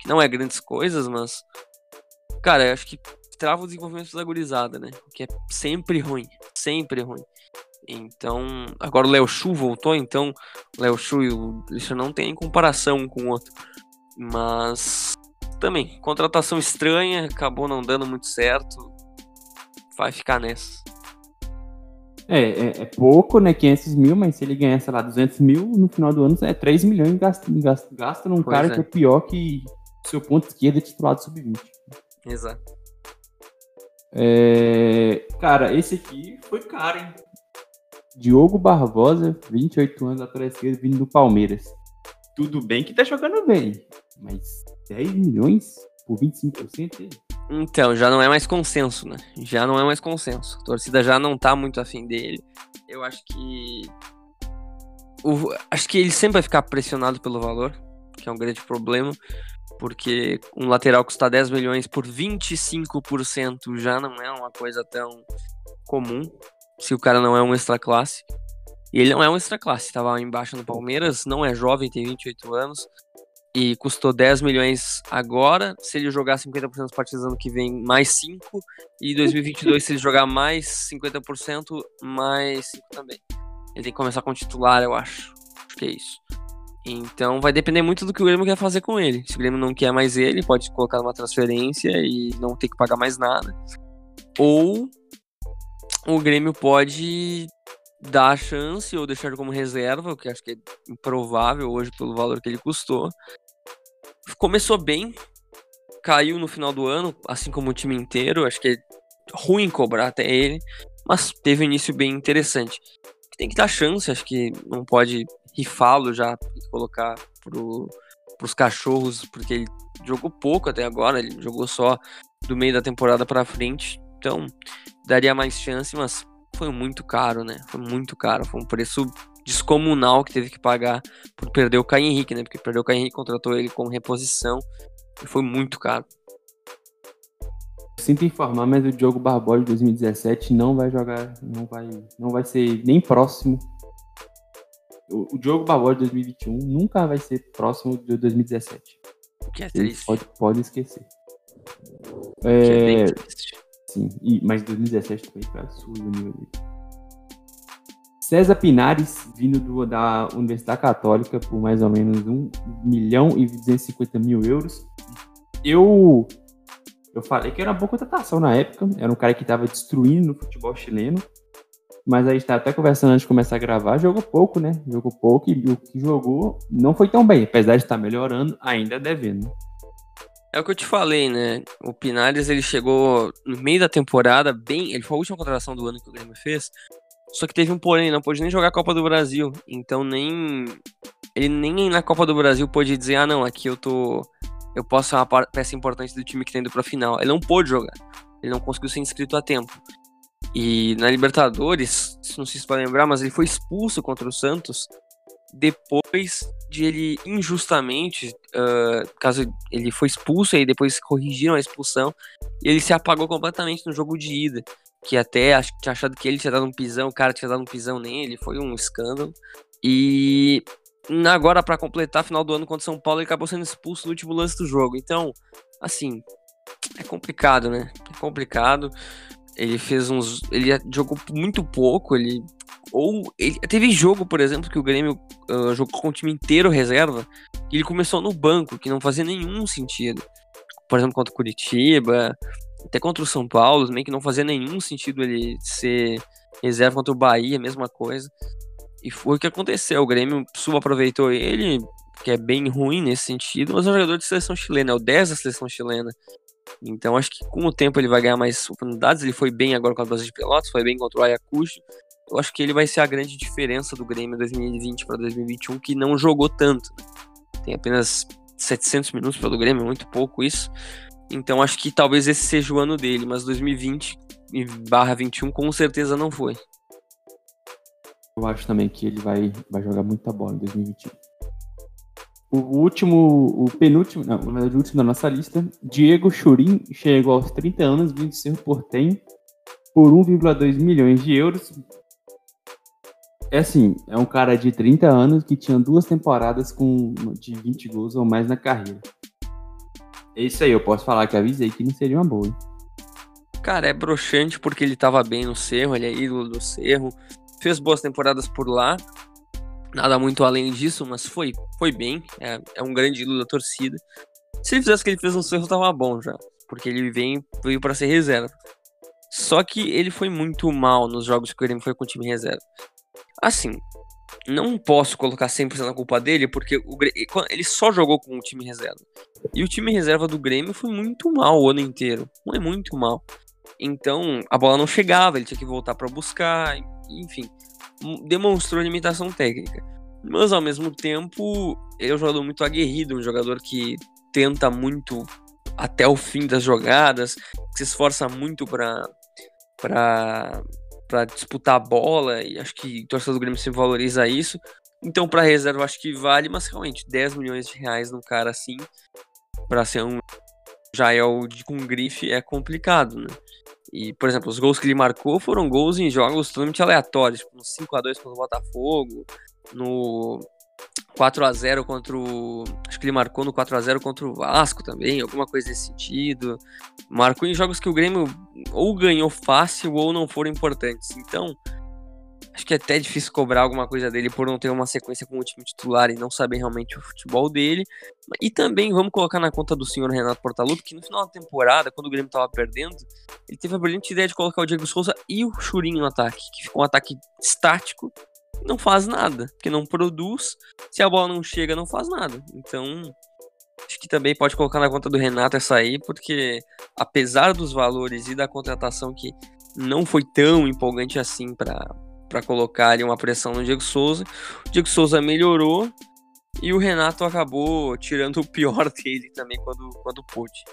que não é grandes coisas, mas cara, acho que trava o desenvolvimento da gurizada, né? Que é sempre ruim, sempre ruim. Então, agora o Léo Chu voltou, então Léo Chu e o Lixo não tem comparação com o outro. Mas também, contratação estranha, acabou não dando muito certo. Vai ficar nessa. É, é, é, pouco, né? 500 mil, mas se ele ganhar, sei lá, 200 mil, no final do ano é 3 milhões gasta, gasta, gasta num pois cara é. que é pior que seu ponto esquerdo é titular do sub-20. Exato. É, cara, esse aqui foi caro, hein? Diogo Barbosa, 28 anos, atrás esquerdo, vindo do Palmeiras. Tudo bem que tá jogando bem, mas 10 milhões por 25%? Então, já não é mais consenso, né? Já não é mais consenso. A torcida já não tá muito afim dele. Eu acho que. O... Acho que ele sempre vai ficar pressionado pelo valor, que é um grande problema, porque um lateral custar 10 milhões por 25% já não é uma coisa tão comum, se o cara não é um extra classe. E ele não é um extra classe, tava embaixo no Palmeiras, não é jovem, tem 28 anos, e custou 10 milhões agora. Se ele jogar 50% das partidas ano que vem, mais 5. E 2022, se ele jogar mais 50%, mais 5 também. Ele tem que começar com titular, eu acho. Acho que é isso. Então vai depender muito do que o Grêmio quer fazer com ele. Se o Grêmio não quer mais ele, pode colocar numa transferência e não ter que pagar mais nada. Ou o Grêmio pode dar a chance ou deixar como reserva, o que acho que é improvável hoje pelo valor que ele custou. Começou bem, caiu no final do ano, assim como o time inteiro. Acho que é ruim cobrar até ele, mas teve um início bem interessante. Tem que dar chance, acho que não pode rifá-lo já colocar pro, pros cachorros, porque ele jogou pouco até agora, ele jogou só do meio da temporada para frente. Então, daria mais chance, mas foi muito caro, né? Foi muito caro. Foi um preço descomunal que teve que pagar por perder o Caio Henrique, né? Porque perdeu o Caio Henrique, contratou ele como reposição e foi muito caro. Sinto informar, mas o Diogo Barbosa de 2017 não vai jogar, não vai, não vai ser nem próximo. O, o Diogo Barbosa de 2021 nunca vai ser próximo de 2017. Que é triste. Pode, pode esquecer. É, que é bem triste. Sim, e, mas 2017 também foi absurdo dele. César Pinares, vindo do, da Universidade Católica por mais ou menos 1 milhão e 250 mil euros. Eu eu falei que era uma boa contratação na época, era um cara que estava destruindo no futebol chileno, mas a gente tá até conversando antes de começar a gravar, jogou pouco, né? Jogou pouco e o que jogou não foi tão bem, apesar de estar melhorando, ainda devendo. É o que eu te falei, né? O Pinares ele chegou no meio da temporada, bem. Ele foi a última contratação do ano que o Grêmio fez. Só que teve um porém, não pôde nem jogar a Copa do Brasil. Então nem. Ele nem na Copa do Brasil pôde dizer, ah não, aqui eu tô. Eu posso ser uma peça importante do time que tem indo pra final. Ele não pôde jogar. Ele não conseguiu ser inscrito a tempo. E na Libertadores, não sei se vai lembrar, mas ele foi expulso contra o Santos depois de ele injustamente, uh, caso ele foi expulso e depois corrigiram a expulsão, ele se apagou completamente no jogo de ida. Que até que tinha achado que ele tinha dado um pisão, o cara tinha dado um pisão nele, foi um escândalo. E agora, para completar, final do ano contra São Paulo, ele acabou sendo expulso no último lance do jogo. Então, assim, é complicado, né? É complicado. Ele fez uns. Ele jogou muito pouco, ele ou ele, teve jogo, por exemplo, que o Grêmio uh, jogou com o time inteiro reserva e ele começou no banco, que não fazia nenhum sentido. Por exemplo, contra o Curitiba, até contra o São Paulo, também que não fazia nenhum sentido ele ser reserva contra o Bahia, mesma coisa. E foi o que aconteceu. O Grêmio subaproveitou ele, que é bem ruim nesse sentido, mas é um jogador de seleção chilena, é o 10 da seleção chilena. Então acho que com o tempo ele vai ganhar mais oportunidades. Ele foi bem agora com a Brasil de Pelotas, foi bem contra o Ayacucho eu acho que ele vai ser a grande diferença do Grêmio 2020 para 2021, que não jogou tanto. Né? Tem apenas 700 minutos pelo Grêmio, muito pouco isso. Então acho que talvez esse seja o ano dele, mas 2020 barra 21 com certeza não foi. Eu acho também que ele vai, vai jogar muita bola em 2021. O último, o penúltimo, não, na verdade, o último da nossa lista, Diego Churin chegou aos 30 anos, vindo ser Portem por 1,2 milhões de euros, é assim, é um cara de 30 anos que tinha duas temporadas com de 20 gols ou mais na carreira. É isso aí, eu posso falar que avisei que não seria uma boa. Hein? cara, é broxante porque ele tava bem no Cerro, ele é ídolo do Cerro, fez boas temporadas por lá, nada muito além disso, mas foi, foi bem, é, é um grande ídolo da torcida. Se ele fizesse o que ele fez no Cerro, tava bom já, porque ele vem, veio para ser reserva. Só que ele foi muito mal nos jogos que o Grêmio foi com o time reserva. Assim, não posso colocar 100% na culpa dele, porque o, ele só jogou com o time reserva. E o time reserva do Grêmio foi muito mal o ano inteiro. Foi muito mal. Então, a bola não chegava, ele tinha que voltar para buscar, enfim. Demonstrou limitação técnica. Mas, ao mesmo tempo, ele é um jogador muito aguerrido, um jogador que tenta muito até o fim das jogadas, que se esforça muito para para disputar a bola, e acho que o torcedor do Grêmio se valoriza isso. Então, para reserva, acho que vale, mas realmente, 10 milhões de reais num cara assim, para ser um Jael de, com grife, é complicado, né? E, por exemplo, os gols que ele marcou foram gols em jogos totalmente aleatórios, tipo no 5x2 contra o Botafogo, no 4 a 0 contra o. Acho que ele marcou no 4 a 0 contra o Vasco também, alguma coisa nesse sentido. Marcou em jogos que o Grêmio ou ganhou fácil ou não foram importantes. Então, acho que é até difícil cobrar alguma coisa dele por não ter uma sequência com o time titular e não saber realmente o futebol dele. E também vamos colocar na conta do senhor Renato Portaluppi que no final da temporada, quando o Grêmio estava perdendo, ele teve a brilhante ideia de colocar o Diego Souza e o Churinho no ataque, que ficou um ataque estático não faz nada, porque não produz. Se a bola não chega, não faz nada. Então, acho que também pode colocar na conta do Renato essa aí, porque apesar dos valores e da contratação que não foi tão empolgante assim para para colocar ali uma pressão no Diego Souza, o Diego Souza melhorou e o Renato acabou tirando o pior dele também quando, quando pôde.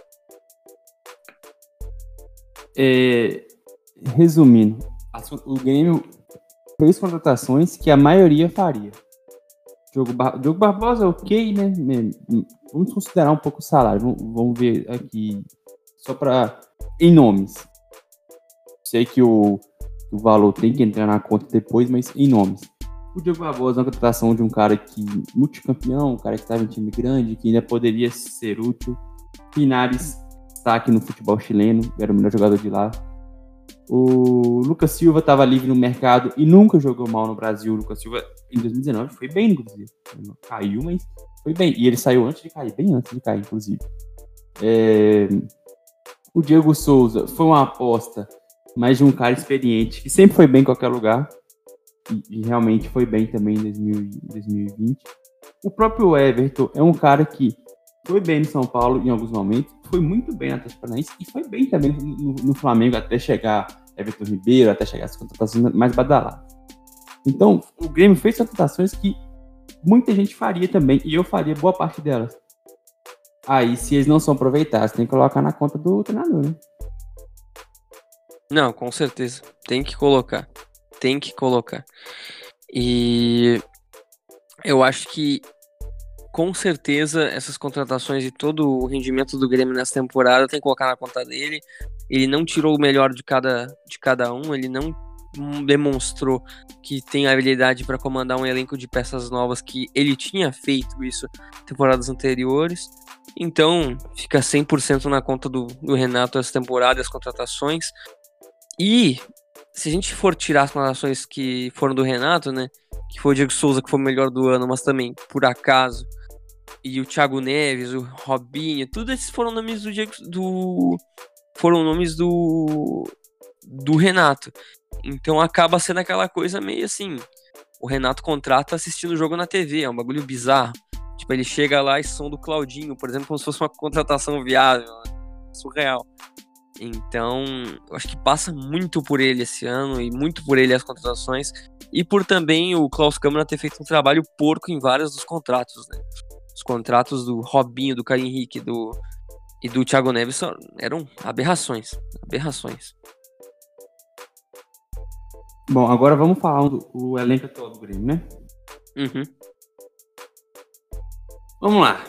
É, resumindo, o Grêmio três contratações que a maioria faria. Diogo, Bar Diogo Barbosa, ok, né? Vamos considerar um pouco o salário. Vamos ver aqui, só para. Em nomes. Sei que o, o valor tem que entrar na conta depois, mas em nomes. O Diogo Barbosa é uma contratação de um cara que. multicampeão, um cara que estava em time grande, que ainda poderia ser útil. Pinares está aqui no futebol chileno, era o melhor jogador de lá. O Lucas Silva estava livre no mercado e nunca jogou mal no Brasil. O Lucas Silva, em 2019, foi bem, inclusive. Caiu, mas foi bem. E ele saiu antes de cair, bem antes de cair, inclusive. É... O Diego Souza foi uma aposta, mas de um cara experiente, que sempre foi bem em qualquer lugar. E, e realmente foi bem também em 2020. O próprio Everton é um cara que foi bem no São Paulo em alguns momentos, foi muito bem na Atlético Paranaense e foi bem também no, no, Flamengo até chegar Everton Ribeiro, até chegar as contratações mais badaladas. Então, o Grêmio fez contratações que muita gente faria também, e eu faria boa parte delas. Aí, se eles não são aproveitados, tem que colocar na conta do treinador, né? Não, com certeza. Tem que colocar. Tem que colocar. E eu acho que com certeza essas contratações e todo o rendimento do Grêmio nessa temporada tem que colocar na conta dele. Ele não tirou o melhor de cada, de cada um, ele não demonstrou que tem habilidade para comandar um elenco de peças novas que ele tinha feito isso temporadas anteriores. Então, fica 100% na conta do, do Renato essa temporada, as contratações. E se a gente for tirar as contratações que foram do Renato, né? Que foi o Diego Souza que foi o melhor do ano, mas também, por acaso, e o Thiago Neves, o Robinho, tudo esses foram nomes do Diego, do foram nomes do do Renato. Então acaba sendo aquela coisa meio assim, o Renato contrata assistindo o jogo na TV, é um bagulho bizarro. Tipo, ele chega lá e som do Claudinho, por exemplo, como se fosse uma contratação viável, né? surreal. Então, eu acho que passa muito por ele esse ano e muito por ele as contratações e por também o Klaus Câmara ter feito um trabalho porco em vários dos contratos, né? Os contratos do Robinho, do Caio Henrique do, e do Thiago Neves eram aberrações. Aberrações. Bom, agora vamos falar do o elenco atual do Grêmio, né? Uhum. Vamos lá.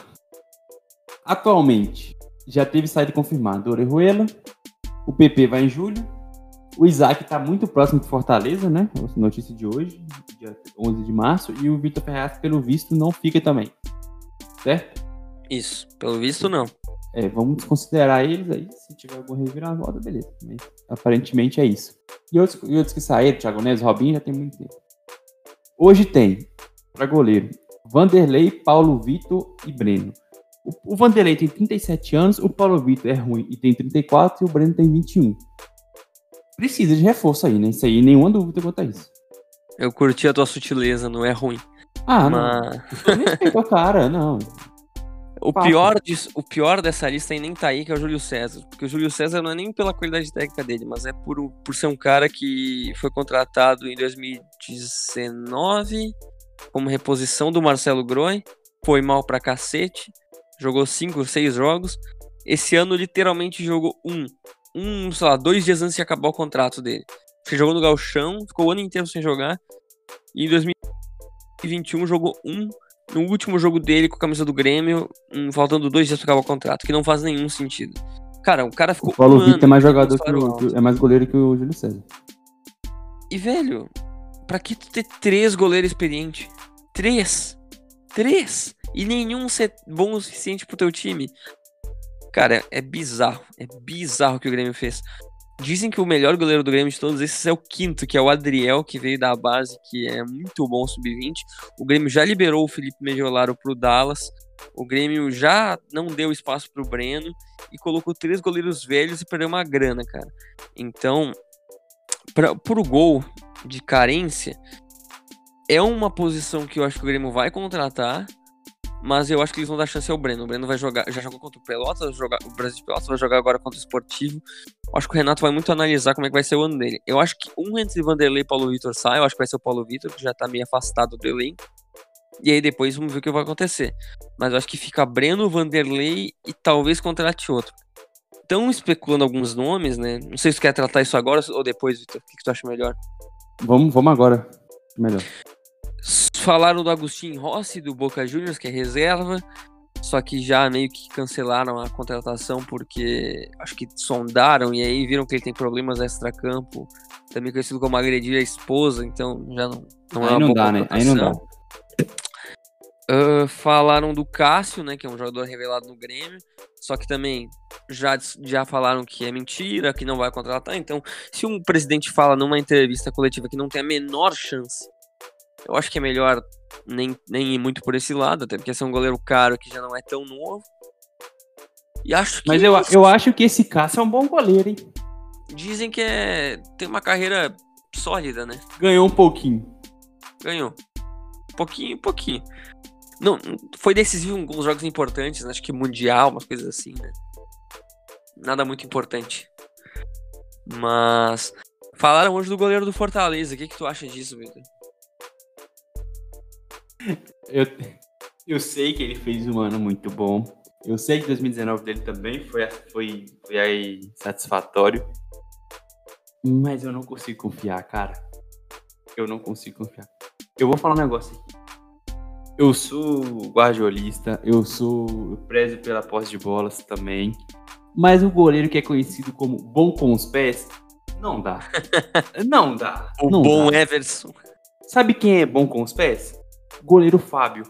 Atualmente, já teve saída confirmada do Orejuela. O PP vai em julho. O Isaac está muito próximo de Fortaleza, né? Notícia de hoje, dia 11 de março. E o Vitor Ferraz, pelo visto, não fica também certo? Isso, pelo visto não. É, vamos considerar eles aí. Se tiver algum reviravolta, beleza. Mas aparentemente é isso. E outros, e outros que saíram, Thiago Neves, Robinho, já tem muito tempo. Hoje tem, para goleiro, Vanderlei, Paulo Vitor e Breno. O, Vanderlei tem 37 anos, o Paulo Vitor é ruim e tem 34 e o Breno tem 21. Precisa de reforço aí, né? Isso aí, nenhuma dúvida quanto a isso. Eu curti a tua sutileza, não é ruim. Ah, Mas... não. Respeito o cara, não. O pior, disso, o pior dessa lista aí nem tá aí, que é o Júlio César. Porque o Júlio César não é nem pela qualidade técnica dele, mas é por, por ser um cara que foi contratado em 2019 como reposição do Marcelo Groi. Foi mal pra cacete. Jogou 5, 6 jogos. Esse ano literalmente jogou um. Um, sei lá, dois dias antes de acabar o contrato dele. Ele jogou no Galchão, ficou o ano inteiro sem jogar. E em 2021 jogou um no último jogo dele com a camisa do Grêmio, um, faltando dois dias para acabar o contrato, que não faz nenhum sentido. Cara, o cara ficou. O Paulo um Vitor é mais jogador que o, é mais goleiro que o Júlio César. E, velho, pra que tu ter três goleiros experientes? Três! Três! E nenhum ser bom o suficiente pro teu time. Cara, é bizarro. É bizarro o que o Grêmio fez. Dizem que o melhor goleiro do Grêmio de todos esses é o quinto, que é o Adriel, que veio da base, que é muito bom sub-20. O Grêmio já liberou o Felipe Mediolaro pro Dallas. O Grêmio já não deu espaço pro Breno e colocou três goleiros velhos e perdeu uma grana, cara. Então, pra, pro gol de carência, é uma posição que eu acho que o Grêmio vai contratar mas eu acho que eles vão dar chance ao Breno. O Breno vai jogar, já jogou contra o Pelotas, jogar, o Brasil de Pelotas vai jogar agora contra o Esportivo. Acho que o Renato vai muito analisar como é que vai ser o ano dele. Eu acho que um entre Vanderlei e Paulo Vitor sai, eu acho que vai ser o Paulo Vitor, que já tá meio afastado do elenco. E aí depois vamos ver o que vai acontecer. Mas eu acho que fica Breno, Vanderlei e talvez contrate outro. Estão especulando alguns nomes, né? Não sei se você quer tratar isso agora ou depois, Vitor. O que, que tu acha melhor? Vamos, vamos agora. Melhor. Falaram do Agostinho Rossi, do Boca Juniors, que é reserva. Só que já meio que cancelaram a contratação porque acho que sondaram e aí viram que ele tem problemas extra-campo, também conhecido como agredir a esposa, então já não, não é aí é uma não dá, né? Aí não dá. Uh, falaram do Cássio, né, que é um jogador revelado no Grêmio, só que também já, já falaram que é mentira, que não vai contratar. Então, se um presidente fala numa entrevista coletiva que não tem a menor chance eu acho que é melhor nem, nem ir muito por esse lado, até porque é um goleiro caro que já não é tão novo. E acho Mas eu, eu acho que esse Cássio é um bom goleiro, hein? Dizem que é, tem uma carreira sólida, né? Ganhou um pouquinho. Ganhou. Pouquinho, pouquinho. Não, foi decisivo em alguns jogos importantes, né? acho que mundial, umas coisas assim, né? Nada muito importante. Mas falaram hoje do goleiro do Fortaleza. O que, que tu acha disso, Victor? Eu, eu sei que ele fez um ano muito bom. Eu sei que 2019 dele também foi, foi, foi aí satisfatório. Mas eu não consigo confiar, cara. Eu não consigo confiar. Eu vou falar um negócio aqui. Eu sou guardiolista, eu sou. Eu prezo pela posse de bolas também. Mas o goleiro que é conhecido como bom com os pés, não dá. não dá. O não bom dá. Everson. Sabe quem é bom com os pés? Goleiro Fábio.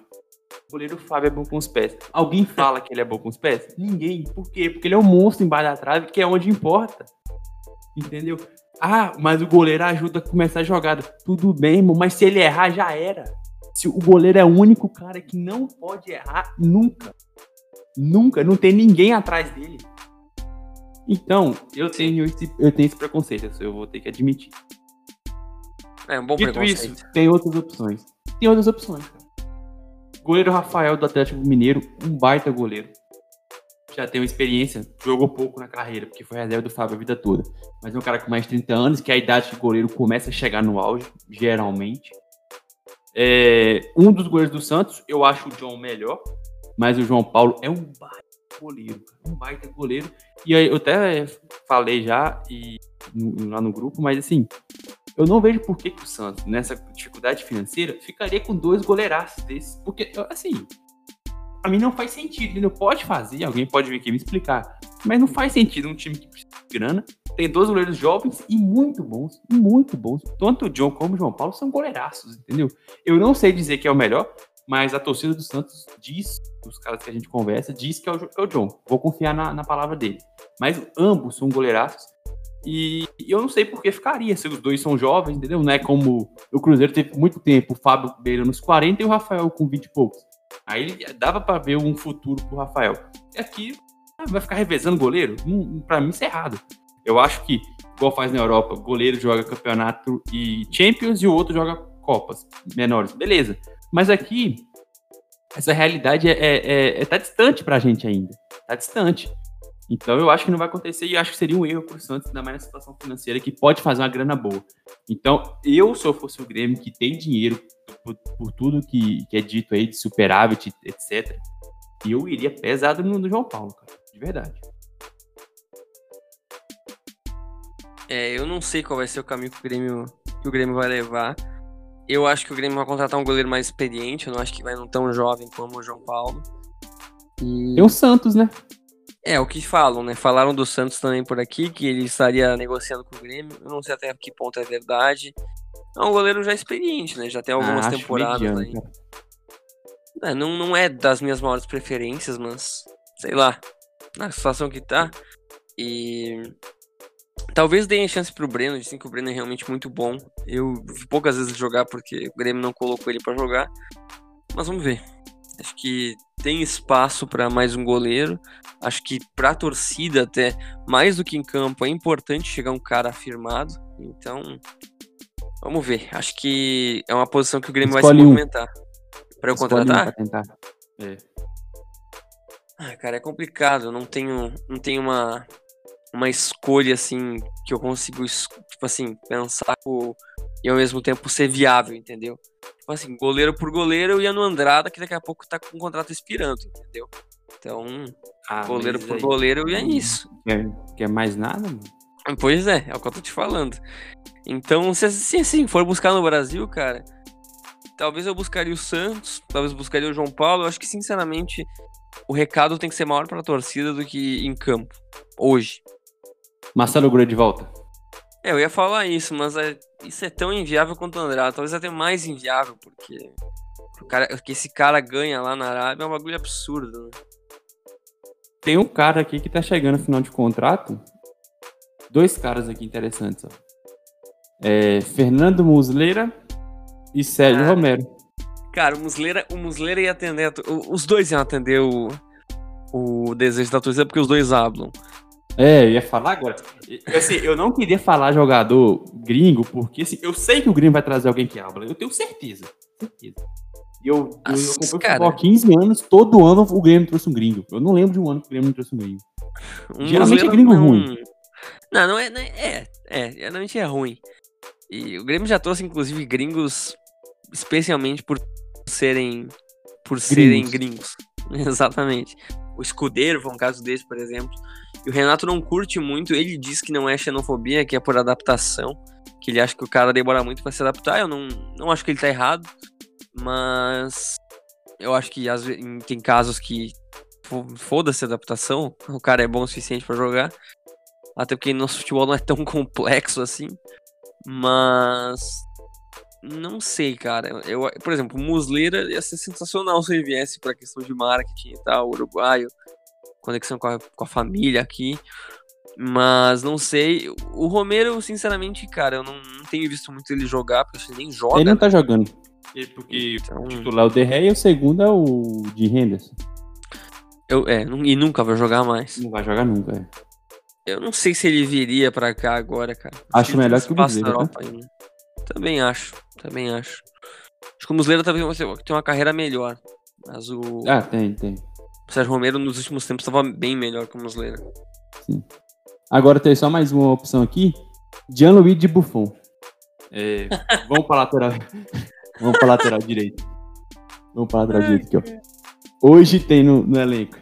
goleiro Fábio é bom com os pés. Alguém fala que ele é bom com os pés? Ninguém. Por quê? Porque ele é um monstro embaixo da trave, que é onde importa. Entendeu? Ah, mas o goleiro ajuda a começar a jogada. Tudo bem, irmão, mas se ele errar, já era. Se o goleiro é o único cara que não pode errar nunca. Nunca. Não tem ninguém atrás dele. Então, eu tenho esse, eu tenho esse preconceito, eu vou ter que admitir. É um bom Dito preconceito. Isso, tem outras opções tem outras opções. Goleiro Rafael do Atlético Mineiro, um baita goleiro. Já tem uma experiência, jogou pouco na carreira, porque foi reserva do Fábio a vida toda. Mas é um cara com mais de 30 anos, que é a idade que o goleiro começa a chegar no auge, geralmente. É, um dos goleiros do Santos, eu acho o John melhor, mas o João Paulo é um baita goleiro, um baita goleiro. E eu até falei já e, lá no grupo, mas assim, eu não vejo por que, que o Santos, nessa dificuldade financeira, ficaria com dois goleiraços desses. Porque, assim, a mim não faz sentido. Ele não pode fazer, alguém pode vir aqui me explicar. Mas não faz sentido um time que precisa de grana, tem dois goleiros jovens e muito bons, muito bons. Tanto o John como o João Paulo são goleiraços, entendeu? Eu não sei dizer que é o melhor, mas a torcida do Santos diz, os caras que a gente conversa, diz que é o, é o John. Vou confiar na, na palavra dele. Mas ambos são goleiraços. E eu não sei por que ficaria, se os dois são jovens, entendeu? Não é como o Cruzeiro teve muito tempo, o Fábio Beira nos 40 e o Rafael com 20 e poucos. Aí dava para ver um futuro pro Rafael. E aqui ah, vai ficar revezando goleiro? Para mim isso é errado. Eu acho que, igual faz na Europa, goleiro joga campeonato e Champions e o outro joga Copas menores. Beleza. Mas aqui, essa realidade é, é, é tá distante pra gente ainda. Tá distante. Então eu acho que não vai acontecer e acho que seria um erro pro Santos, ainda mais na situação financeira, que pode fazer uma grana boa. Então, eu, se eu fosse o Grêmio, que tem dinheiro por, por tudo que, que é dito aí de superávit, etc., eu iria pesado no, no João Paulo, cara. De verdade. É, eu não sei qual vai ser o caminho que o Grêmio, que o Grêmio vai levar. Eu acho que o Grêmio vai contratar um goleiro mais experiente, eu não acho que vai um tão jovem como o João Paulo. E... Tem o Santos, né? É, o que falam, né? Falaram do Santos também por aqui, que ele estaria negociando com o Grêmio. Eu não sei até que ponto é verdade. É um goleiro já experiente, né? Já tem algumas ah, temporadas aí. É, não, não é das minhas maiores preferências, mas sei lá, na situação que tá. E talvez deem chance pro Breno, dizem que o Breno é realmente muito bom. Eu poucas vezes jogar porque o Grêmio não colocou ele para jogar. Mas vamos ver. Acho que tem espaço para mais um goleiro. Acho que para a torcida até mais do que em campo é importante chegar um cara afirmado. Então, vamos ver. Acho que é uma posição que o Grêmio Escolhe vai se movimentar. Um. Para eu Escolhe contratar? Um é. Ah, cara, é complicado. Não tenho, não tenho uma, uma escolha assim que eu consigo, tipo assim, pensar e ao mesmo tempo ser viável, entendeu? Tipo assim, goleiro por goleiro, eu ia no Andrada, que daqui a pouco tá com o contrato expirando, entendeu? Então, ah, goleiro por aí... goleiro, eu ia nisso. Quer, quer mais nada, mano? Pois é, é o que eu tô te falando. Então, se, se assim for buscar no Brasil, cara, talvez eu buscaria o Santos, talvez eu buscaria o João Paulo. Eu acho que, sinceramente, o recado tem que ser maior para a torcida do que em campo, hoje. Marcelo Grande de volta. É, eu ia falar isso, mas é, isso é tão inviável quanto o Andrade. Talvez até mais inviável, porque o cara, que esse cara ganha lá na Arábia é um bagulho absurdo, né? Tem um cara aqui que tá chegando no final de contrato. Dois caras aqui interessantes, ó. É, Fernando Musleira e Sérgio ah, Romero. Cara, o Musleira, o Musleira ia atender. Os dois iam atender o, o desejo da torcida porque os dois hablam. É, eu ia falar agora. Assim, eu não queria falar jogador gringo, porque assim, eu sei que o gringo vai trazer alguém que habla. Eu tenho certeza. Certeza. E eu, eu, eu cara... futebol há 15 anos, todo ano o Grêmio trouxe um gringo. Eu não lembro de um ano que o Grêmio não trouxe um gringo. Um geralmente é gringo não... ruim. Não, não é, não é, é. É, geralmente é ruim. E o Grêmio já trouxe, inclusive, gringos especialmente por serem por serem gringos. Exatamente. O Escudeiro foi um caso desse, por exemplo. E o Renato não curte muito, ele diz que não é xenofobia, que é por adaptação, que ele acha que o cara demora muito para se adaptar. Eu não, não acho que ele tá errado, mas eu acho que às tem casos que foda-se a adaptação, o cara é bom o suficiente para jogar. Até porque nosso futebol não é tão complexo assim. Mas não sei, cara. Eu, por exemplo, Musleira ia ser sensacional se ele viesse pra questão de marketing e tal, uruguaio, conexão com a, com a família aqui. Mas não sei. O Romero, sinceramente, cara, eu não, não tenho visto muito ele jogar, porque ele nem joga. Ele não tá né? jogando. Porque então... o titular é o De Ré e o segundo é o de Henderson. Eu, é, e nunca vai jogar mais. Não vai jogar nunca, é. Eu não sei se ele viria pra cá agora, cara. Acho melhor que o Cruzeiro, né? Também acho. Também acho. Acho que o Muslera talvez tem uma carreira melhor. Mas o. Ah, tem, tem. O Sérgio Romero nos últimos tempos estava bem melhor que o Muslera. Sim. Agora tem só mais uma opção aqui. Gianluigi Buffon. É, vamos para lateral. vamos para lateral direito. Vamos para lateral direito aqui, ó. Hoje tem no, no elenco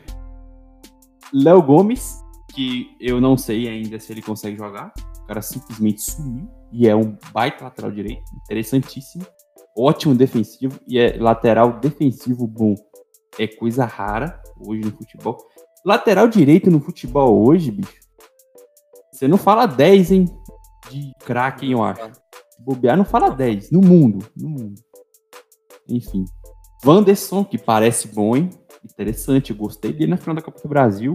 Léo Gomes, que eu não sei ainda se ele consegue jogar. O cara simplesmente sumiu e é um baita lateral direito, interessantíssimo, ótimo defensivo e é lateral defensivo bom. É coisa rara hoje no futebol. Lateral direito no futebol hoje, bicho. Você não fala 10, hein? De craque, eu acho. Bobear não fala 10 no mundo, no mundo. Enfim. Wanderson, que parece bom, hein? Interessante, eu gostei dele na final da Copa do Brasil.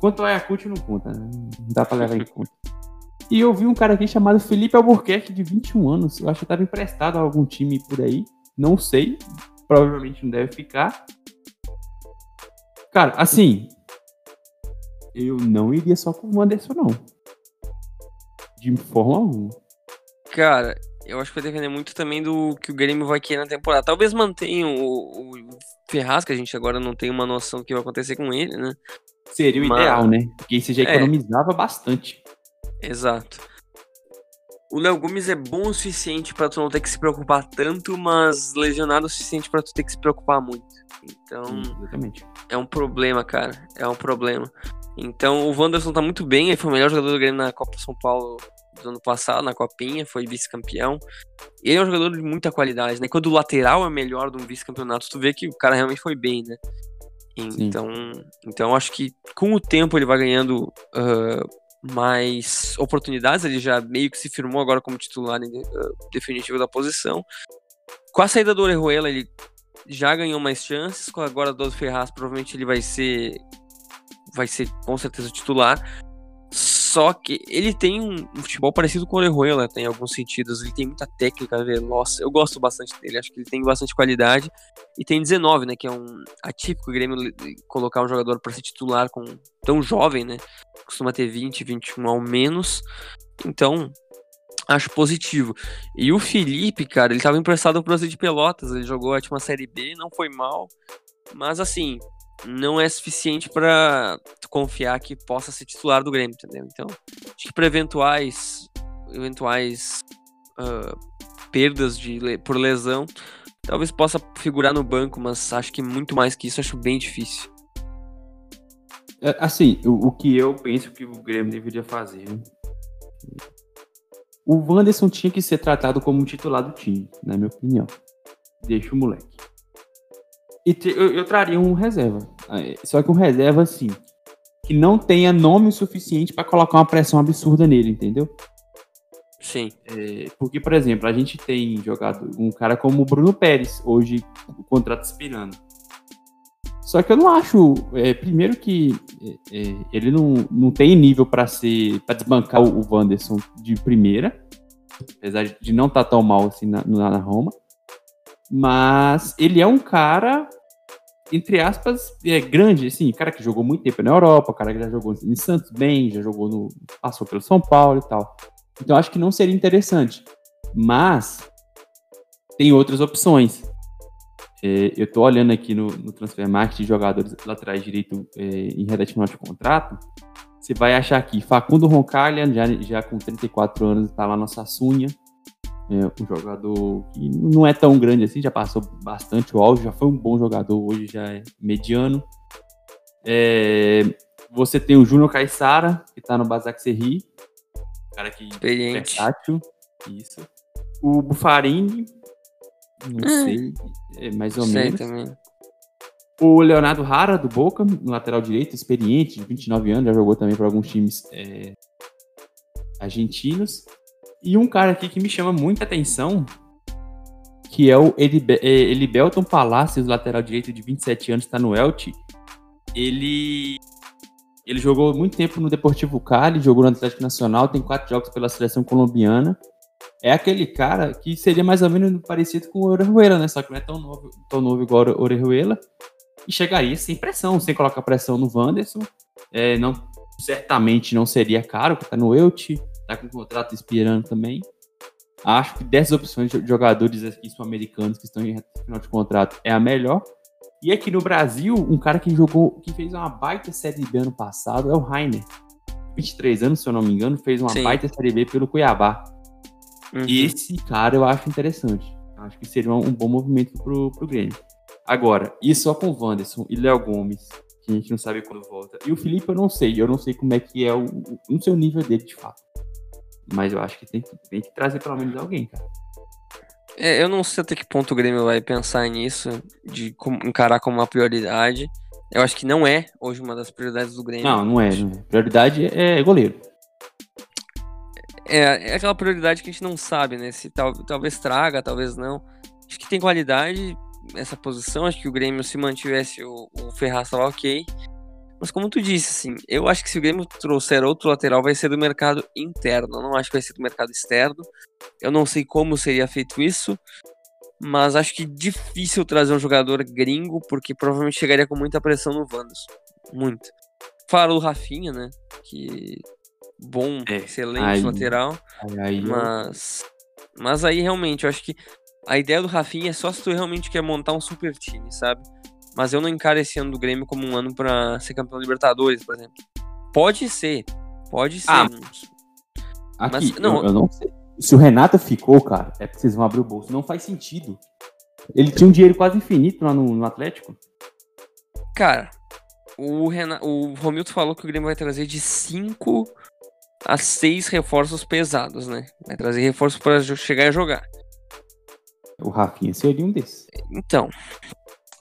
Quanto ao Ayacucho, não conta, né? Não dá pra levar em conta. E eu vi um cara aqui chamado Felipe Albuquerque, de 21 anos. Eu acho que estava emprestado a algum time por aí. Não sei. Provavelmente não deve ficar. Cara, assim. Eu não iria só com o Anderson, não. De forma alguma. Cara, eu acho que vai depender muito também do que o Grêmio vai querer na temporada. Talvez mantenha o, o Ferraz, que a gente agora não tem uma noção do que vai acontecer com ele, né? Seria o Mas... ideal, né? Porque você já é. economizava é. bastante. Exato. O Léo Gomes é bom o suficiente para tu não ter que se preocupar tanto, mas lesionado o suficiente para tu ter que se preocupar muito. Então, Exatamente. É um problema, cara. É um problema. Então, o Wanderson tá muito bem, ele foi o melhor jogador do Grêmio na Copa São Paulo do ano passado, na Copinha, foi vice-campeão. Ele é um jogador de muita qualidade, né? Quando o lateral é melhor de um vice-campeonato, tu vê que o cara realmente foi bem, né? Então, então acho que com o tempo ele vai ganhando uh, mais oportunidades. Ele já meio que se firmou agora como titular uh, definitivo da posição. Com a saída do Orejuela, ele já ganhou mais chances. Com agora do Ferraz, provavelmente ele vai ser vai ser com certeza titular. Só que ele tem um, futebol parecido com o Orejuela, tem alguns sentidos. Ele tem muita técnica veloz. Eu gosto bastante dele, acho que ele tem bastante qualidade. E tem 19, né? Que é um atípico o Grêmio colocar um jogador para ser titular com tão jovem, né? Costuma ter 20, 21 ao menos. Então, acho positivo. E o Felipe, cara, ele estava emprestado pro Brasil de Pelotas. Ele jogou a última Série B, não foi mal. Mas assim, não é suficiente para confiar que possa ser titular do Grêmio, entendeu? Então, acho que para eventuais, eventuais uh, perdas de, por lesão, talvez possa figurar no banco, mas acho que muito mais que isso, acho bem difícil. É, assim, o, o, que eu penso que o Grêmio deveria fazer. O Wanderson tinha que ser tratado como um titular do time, na minha opinião. Deixa o moleque. E te, eu, eu, traria um reserva. É, só que um reserva, assim, que não tenha nome suficiente para colocar uma pressão absurda nele, entendeu? Sim. É, porque, por exemplo, a gente tem jogado um cara como o Bruno Pérez, hoje o contrato expirando. Só que eu não acho, é, primeiro que é, é ele não, não tem nível para ser para desbancar o, o Wanderson de primeira, apesar de não estar tá tão mal assim na, na Roma. Mas ele é um cara, entre aspas, é grande, assim, cara que jogou muito tempo na Europa, cara que já jogou em Santos bem, já jogou no. passou pelo São Paulo e tal. Então acho que não seria interessante. Mas tem outras opções. É, eu tô olhando aqui no, no Transfer Market de jogadores laterais direito é, em reta final de contrato. Você vai achar aqui Facundo Roncalha, já, já com 34 anos, está lá na Sassunha. É um jogador que não é tão grande assim, já passou bastante o auge, já foi um bom jogador, hoje já é mediano. É, você tem o Júnior Caissara, que está no Basak Serri, cara que Experiente. é versátil, isso. O Bufarini, não hum. sei, é mais ou sei menos. Também. O Leonardo Rara, do Boca, no lateral direito, experiente, de 29 anos, já jogou também para alguns times é, argentinos. E um cara aqui que me chama muita atenção, que é o é, Elibelton Palacios, lateral direito de 27 anos, está no Elche. Ele ele jogou muito tempo no Deportivo Cali, jogou no Atlético Nacional, tem quatro jogos pela seleção colombiana. É aquele cara que seria mais ou menos parecido com o Orejuela, né? Só que não é tão novo, tão novo igual o Orejuela. E chegaria sem pressão, sem colocar pressão no Wanderson. É, não, certamente não seria caro, porque tá no Elche tá com o contrato expirando também. Acho que dessas opções de jogadores aqui sul-americanos que estão em final de contrato é a melhor. E aqui no Brasil, um cara que jogou, que fez uma baita série B ano passado é o Rainer. 23 anos, se eu não me engano, fez uma Sim. baita série B pelo Cuiabá. Uhum. Esse cara eu acho interessante. Acho que seria um, bom movimento pro, pro Grêmio. Agora, isso só com o Wanderson e Léo Gomes, que a gente não sabe quando volta. E o Felipe eu não sei, eu não sei como é que é o, o, não sei o nível dele de fato. Mas eu acho que tem, que tem que trazer pelo menos alguém, cara. É, eu não sei até que ponto o Grêmio vai pensar nisso, de encarar como uma prioridade. Eu acho que não é hoje uma das prioridades do Grêmio. Não, não é. Não é. Prioridade é goleiro. É, é aquela prioridade que a gente não sabe, né? Se tal, talvez traga, talvez não. Acho que tem qualidade, essa posição, acho que o Grêmio se mantivesse o, o Ferraz tava ok. Mas como tu disse, assim, eu acho que se o Grêmio trouxer outro lateral, vai ser do mercado interno. Eu não acho que vai ser do mercado externo. Eu não sei como seria feito isso. Mas acho que difícil trazer um jogador gringo, porque provavelmente chegaria com muita pressão no Wanderson. Muito. Fala o Rafinha, né? Que bom, é, excelente aí, lateral. Aí, mas, mas aí realmente, eu acho que a ideia do Rafinha é só se tu realmente quer montar um super time, sabe? Mas eu não encaro esse ano do Grêmio como um ano para ser campeão Libertadores, por exemplo. Pode ser, pode ser. Ah, aqui, mas, não, eu, eu não sei. Se o Renato ficou, cara, é porque vocês vão abrir o bolso. Não faz sentido. Ele tinha um dinheiro quase infinito lá no, no Atlético. Cara, o, Renato, o Romildo falou que o Grêmio vai trazer de 5 a 6 reforços pesados, né? Vai trazer reforços para chegar a jogar. O Rafinha seria um desses. Então,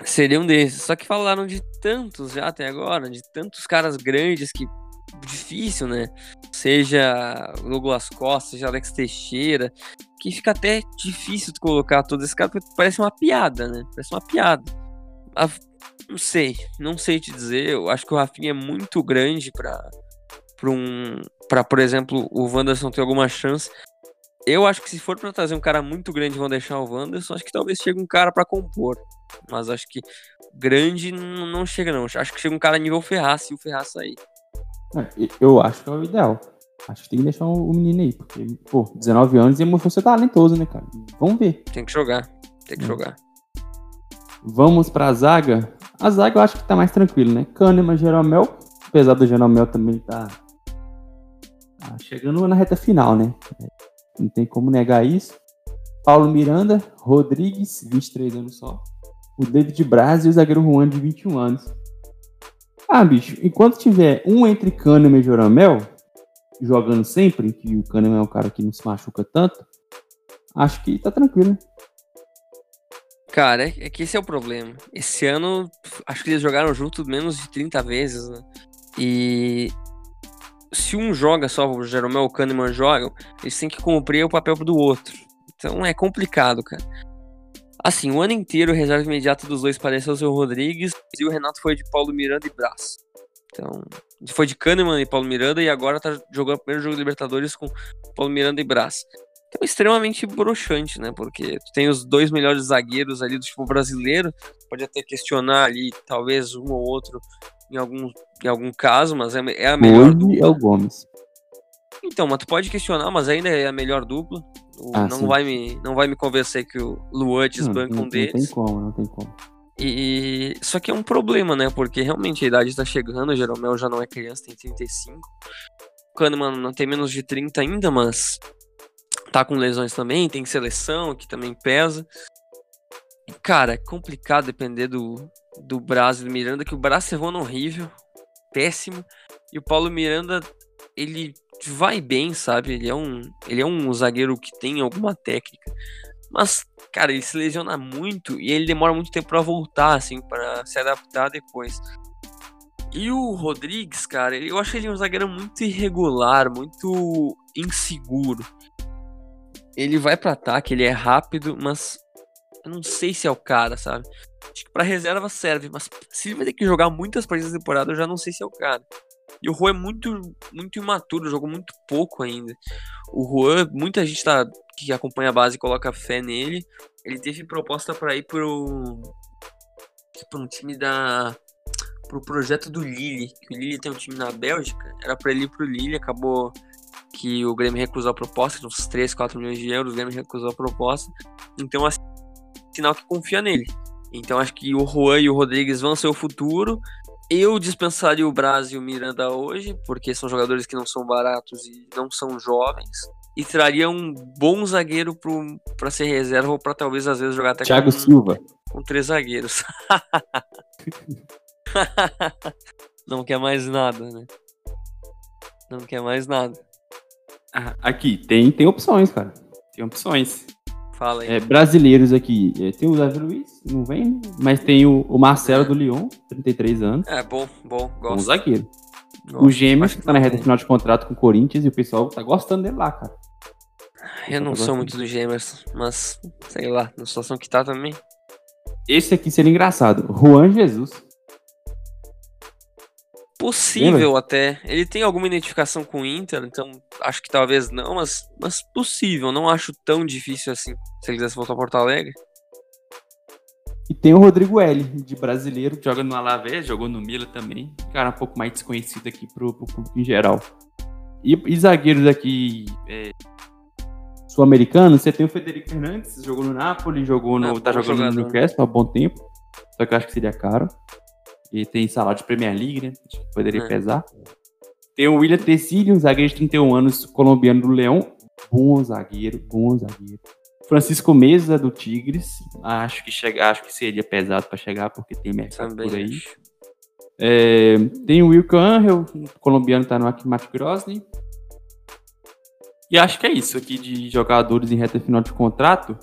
seria um desses. Só que falaram de tantos já até agora, de tantos caras grandes que difícil, né? Seja Douglas Costa, seja Alex Teixeira, que fica até difícil de colocar todos esses caras, porque parece uma piada, né? Parece uma piada. A, não sei, não sei te dizer. Eu acho que o Rafinha é muito grande para para um, para por exemplo, o Wanderson ter alguma chance. Eu acho que se for para trazer um cara muito grande vão deixar o Wanderson, acho que talvez chegue um cara para compor. Mas acho que grande não chega não. Acho que chega um cara nível Ferraz se o Ferraz sair. É, eu acho que é o ideal. Acho que tem que deixar o menino aí, porque, pô, 19 anos e mostrou ser talentoso, né, cara? Vamos ver. Tem que jogar, tem que é. jogar. Vamos pra zaga. A zaga eu acho que tá mais tranquilo, né? Kahneman, Jeromel, apesar do Jeromel também tá, tá chegando na reta final, né? Não tem como negar isso. Paulo Miranda, Rodrigues, 23 anos só. O David Braz e o zagueiro Juan, de 21 anos. Ah, bicho, enquanto tiver um entre Kahneman e Joramel, jogando sempre, que o Kahneman é um cara que não se machuca tanto, acho que tá tranquilo. Cara, é, que esse é o problema. Esse ano, acho que eles jogaram junto menos de 30 vezes, né? E se um joga só, o Jeromel e o Kahneman jogam, eles têm que cumprir o papel do outro. Então é complicado, cara. Assim, o ano inteiro, o reserva imediato dos dois pareceu ser o Rodrigues e o Renato foi de Paulo Miranda e Brás. Então, foi de Kahneman e Paulo Miranda e agora tá jogando o primeiro jogo de Libertadores com Paulo Miranda e Brás. Então, extremamente broxante, né? Porque tu tem os dois melhores zagueiros ali do tipo brasileiro, pode até questionar ali, talvez um ou outro em algum, em algum caso, mas é, é a melhor Hoje dupla. é o Gomes. Então, mas tu pode questionar, mas ainda é a melhor dupla. Ah, não, vai me, não vai me convencer que o Luan desbanca um deles. Não tem como, não tem como. E, só que é um problema, né? Porque realmente a idade está chegando, o Jeromel já não é criança, tem 35. O Kahneman não tem menos de 30 ainda, mas tá com lesões também, tem seleção que também pesa. Cara, é complicado depender do, do Braz e do Miranda, que o Braz errou no horrível, péssimo. E o Paulo Miranda, ele vai bem, sabe? Ele é um, ele é um zagueiro que tem alguma técnica. Mas, cara, ele se lesiona muito e ele demora muito tempo para voltar, assim, para se adaptar depois. E o Rodrigues, cara, eu acho ele um zagueiro muito irregular, muito inseguro. Ele vai para ataque, ele é rápido, mas eu não sei se é o cara, sabe? Acho que pra reserva serve, mas se ele vai ter que jogar muitas partidas da temporada, eu já não sei se é o cara. E o Juan é muito, muito imaturo, jogou muito pouco ainda. O Juan, muita gente tá, que acompanha a base coloca fé nele. Ele teve proposta para ir pro, pro um time da. pro projeto do Lille. Que o Lille tem um time na Bélgica. Era para ele ir pro Lille, acabou que o Grêmio recusou a proposta, uns 3, 4 milhões de euros, o Grêmio recusou a proposta. Então, assim, sinal que confia nele. Então acho que o Juan e o Rodrigues vão ser o futuro. Eu dispensaria o Braz e o Miranda hoje, porque são jogadores que não são baratos e não são jovens. E traria um bom zagueiro para ser reserva ou para talvez às vezes jogar até Thiago com, Silva. com três zagueiros. não quer mais nada, né? Não quer mais nada. Ah, aqui, tem, tem opções, cara. Tem opções. Fala aí. É, brasileiros aqui. É, tem o Davi Luiz, não vem, mas tem o, o Marcelo do Lyon, 33 anos. É, bom, bom, gosto. Bom zagueiro. Gosto. O Gêmeos, que tá na reta final de contrato com o Corinthians, e o pessoal tá gostando dele lá, cara. Eu não tá sou muito do Gêmeos, mas sei lá, na situação que tá também. esse aqui seria engraçado. Juan Jesus. Possível Lembra? até. Ele tem alguma identificação com o Inter, então acho que talvez não, mas, mas possível. Não acho tão difícil assim. Se ele quisesse voltar a Porto Alegre. E tem o Rodrigo L, de brasileiro, que joga no Alavés, jogou no Mila também. Cara, um pouco mais desconhecido aqui pro, pro público em geral. E, e zagueiros aqui é, sul-americanos, você tem o Federico Fernandes, jogou no Napoli, jogou no, Ah, tá jogando jogador. no Newcastle há bom tempo. Só que eu acho que seria caro. E tem salário de Premier League, né? Acho que poderia É. pesar. Tem o William Tecílio, um zagueiro de 31 anos, colombiano do Leão. Bom zagueiro, bom zagueiro. Francisco Mesa, do Tigres. Acho que, chega, acho que seria pesado para chegar, porque tem mercado Também por aí. acho. É, tem o Wilco Angel, colombiano tá no Mato Grosny. E acho que é isso aqui de jogadores em reta final de contrato.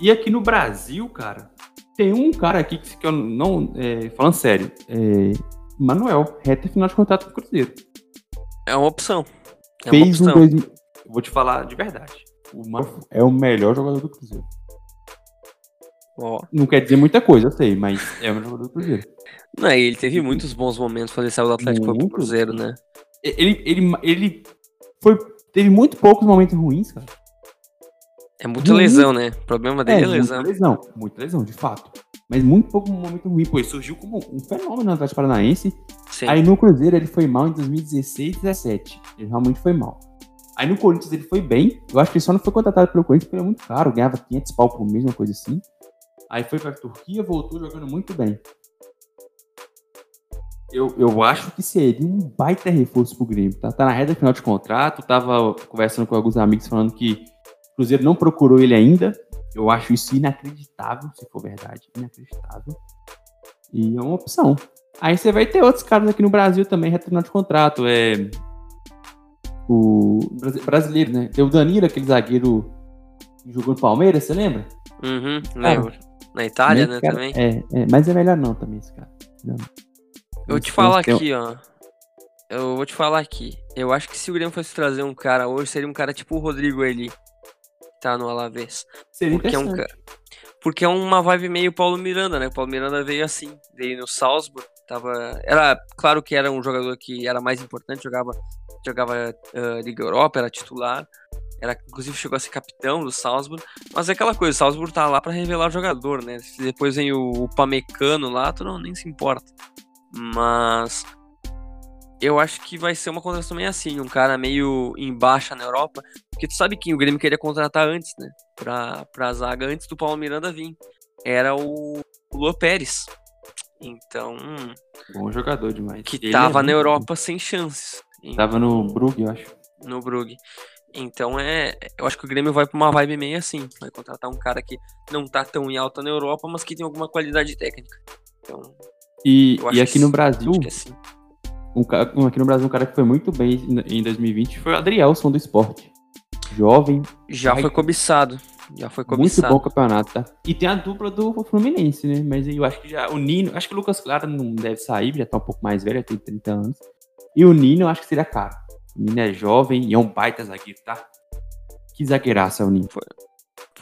E aqui no Brasil, cara, tem um cara aqui que que eu não. é, falando sério, é, Manuel, reta final de contrato com o Cruzeiro. É uma opção. É uma Fez um opção. dois, eu Vou te falar de verdade. O Manuel é o melhor jogador do Cruzeiro. Ó. Não quer dizer muita coisa, eu sei, mas é o melhor jogador do Cruzeiro. Não, e ele teve muitos bons momentos quando ele saiu do Atlético foi pro. Cruzeiro, né? Ele, ele, ele foi, teve muito poucos momentos ruins, cara. É muita Muito. lesão, né? O problema dele é, lesão. muita lesão. Muita lesão, de fato. Mas muito pouco momento ruim. Ele surgiu como um fenômeno no Atlético Paranaense. Sim. Aí no Cruzeiro ele foi mal em 2016 e 17. Ele realmente foi mal. Aí no Corinthians ele foi bem. Eu acho que ele só não foi contratado pelo Corinthians porque ele é muito caro. Ganhava 500 pau por mês, uma coisa assim. Aí foi pra Turquia, voltou jogando muito bem. Eu, eu acho que seria um baita reforço pro Grêmio. Tá, tá na reta final de contrato. Tava conversando com alguns amigos falando que o Cruzeiro não procurou ele ainda. Eu acho isso inacreditável, se for verdade. Inacreditável. E é uma opção. Aí você vai ter outros caras aqui no Brasil também, retornando de contrato. É. O brasi- brasileiro, né? Tem o Danilo, aquele zagueiro que jogou no Palmeiras, você lembra? Uhum, lembro. Na Itália, né, cara- também. É, é, mas é melhor não também, esse cara. Não. Eu vou te falar aqui, ó. Eu vou te falar aqui. Eu acho que se o Grêmio fosse trazer um cara hoje, seria um cara tipo o Rodrigo ali. Tá no Alavés. Seria Porque é um. Porque é uma vibe meio Paulo Miranda, né? O Paulo Miranda veio assim, veio no Salzburg, tava, era claro que era um jogador que era mais importante, jogava, jogava ah, Liga Europa, era titular, era inclusive chegou a ser capitão do Salzburg, mas é aquela coisa, o Salzburg tá lá pra revelar o jogador, né? Se depois vem o, o Pamecano lá, tu não nem se importa. Mas eu acho que vai ser uma contratação meio assim, um cara meio em baixa na Europa, porque tu sabe que o Grêmio queria contratar antes, né? Pra, pra zaga antes do Paulo Miranda vir. Era o, Lua Pérez. Então, Bom jogador demais. que Ele tava é na Europa sem chances. Tava no Brugge, eu acho. no Brugge. Então é. Eu acho que o Grêmio vai pra uma vibe meio assim. Vai contratar um cara que não tá tão em alta na Europa, mas que tem alguma qualidade técnica. Então, E, e aqui no Brasil, acho que é assim. Um, ca- um- aqui no Brasil, um cara que foi muito bem em em 2020 foi o Adrielson do esporte. Jovem, Já foi cobiçado. Já foi muito cobiçado. bom campeonato, tá? E tem a dupla do Fluminense, né? Mas eu acho que já. O Nino, acho que o Lucas Claro não deve sair, já tá um pouco mais velho, já tem 30 anos. E o Nino, eu acho que seria caro. O Nino é jovem e é um baita zagueiro, tá? Que zagueiraça é o Nino.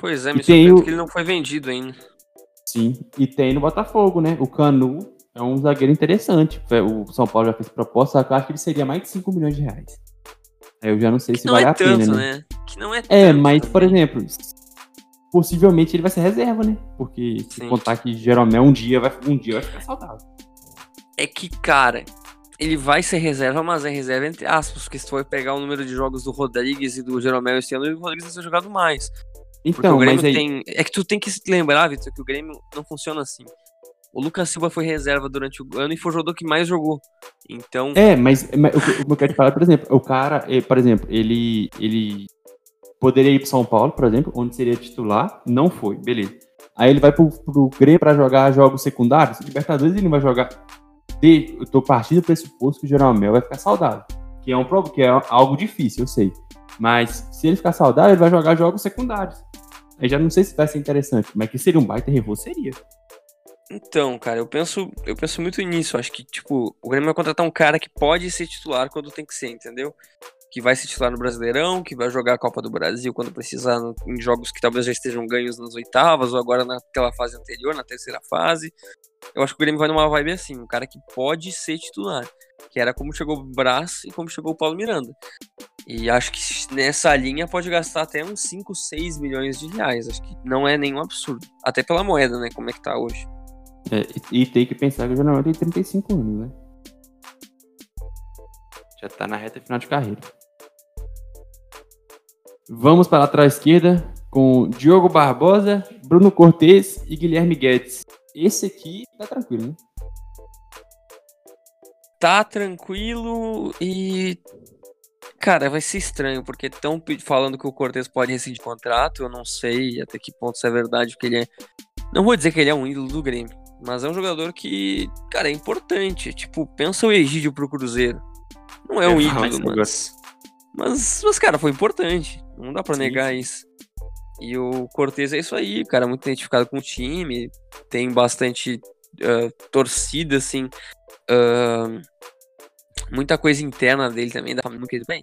Pois é, me surpreende o- que ele não foi vendido ainda. Sim. E tem no Botafogo, né? O Canu é um zagueiro interessante. O São Paulo já fez proposta, só que eu acho que ele seria mais de 5 milhões de reais. Aí eu já não sei se não vale é a tanto, pena, né? né? Que não é É, tanto mas, por exemplo, possivelmente ele vai ser reserva, né? Porque se Sim. contar que Jeromel um dia vai, um dia vai ficar saudável. É que, cara, ele vai ser reserva, mas é reserva entre aspas, porque se for pegar o número de jogos do Rodrigues e do Jeromel esse ano, o Rodrigues vai ser jogado mais. Então, o Grêmio mas aí. tem. É que tu tem que se lembrar, Vitor, que o Grêmio não funciona assim. O Lucas Silva foi reserva durante o ano e foi o jogador que mais jogou. Então, É, mas, mas o, que- eu quero te falar, por exemplo, o cara, eh, por exemplo, ele, ele poderia ir pro São Paulo, por exemplo, onde seria titular, não foi, beleza. Aí ele vai pro, pro Grêmio pra jogar jogos secundários, Libertadores ele não vai jogar. De, eu tô partindo do pressuposto que o Jeromel vai ficar saudável, que é, um, que é algo difícil, eu sei. Mas se ele ficar saudável, ele vai jogar jogos secundários. Aí já não sei se vai ser interessante, mas que seria um baita reforço, seria. Então, cara, eu penso, eu penso muito nisso. Acho que, tipo, o Grêmio vai contratar um cara que pode ser titular quando tem que ser, entendeu? que vai se titular no Brasileirão, que vai jogar a Copa do Brasil quando precisar em jogos que talvez já estejam ganhos nas oitavas ou agora naquela fase anterior, na terceira fase. Eu acho que o Grêmio vai numa vibe assim, um cara que pode ser titular, que era como chegou o Brás e como chegou o Paulo Miranda. E acho que nessa linha pode gastar até uns 5, 6 milhões de reais. Acho que não é nenhum absurdo. Até pela moeda, né? Como é que tá hoje. É, e tem que pensar que o Jornal tem 35 anos, né? Já tá na reta final de carreira. Vamos para a lateral esquerda com Diogo Barbosa, Bruno Cortes e Guilherme Guedes. Esse aqui tá tranquilo, né? Tá tranquilo e. Cara, vai ser estranho, porque estão falando que o Cortes pode rescindir contrato. Eu não sei até que ponto isso é verdade, porque ele é. Não vou dizer que ele é um ídolo do Grêmio, mas é um jogador que, cara, é importante. Tipo, pensa o Egídio pro Cruzeiro. Não é, é um ídolo, mas, mas, mas, cara, foi importante. Não dá pra sim, negar isso. E o Cortez é isso aí, cara, muito identificado com o time, tem bastante uh, torcida, assim, uh, muita coisa interna dele também, da família que bem.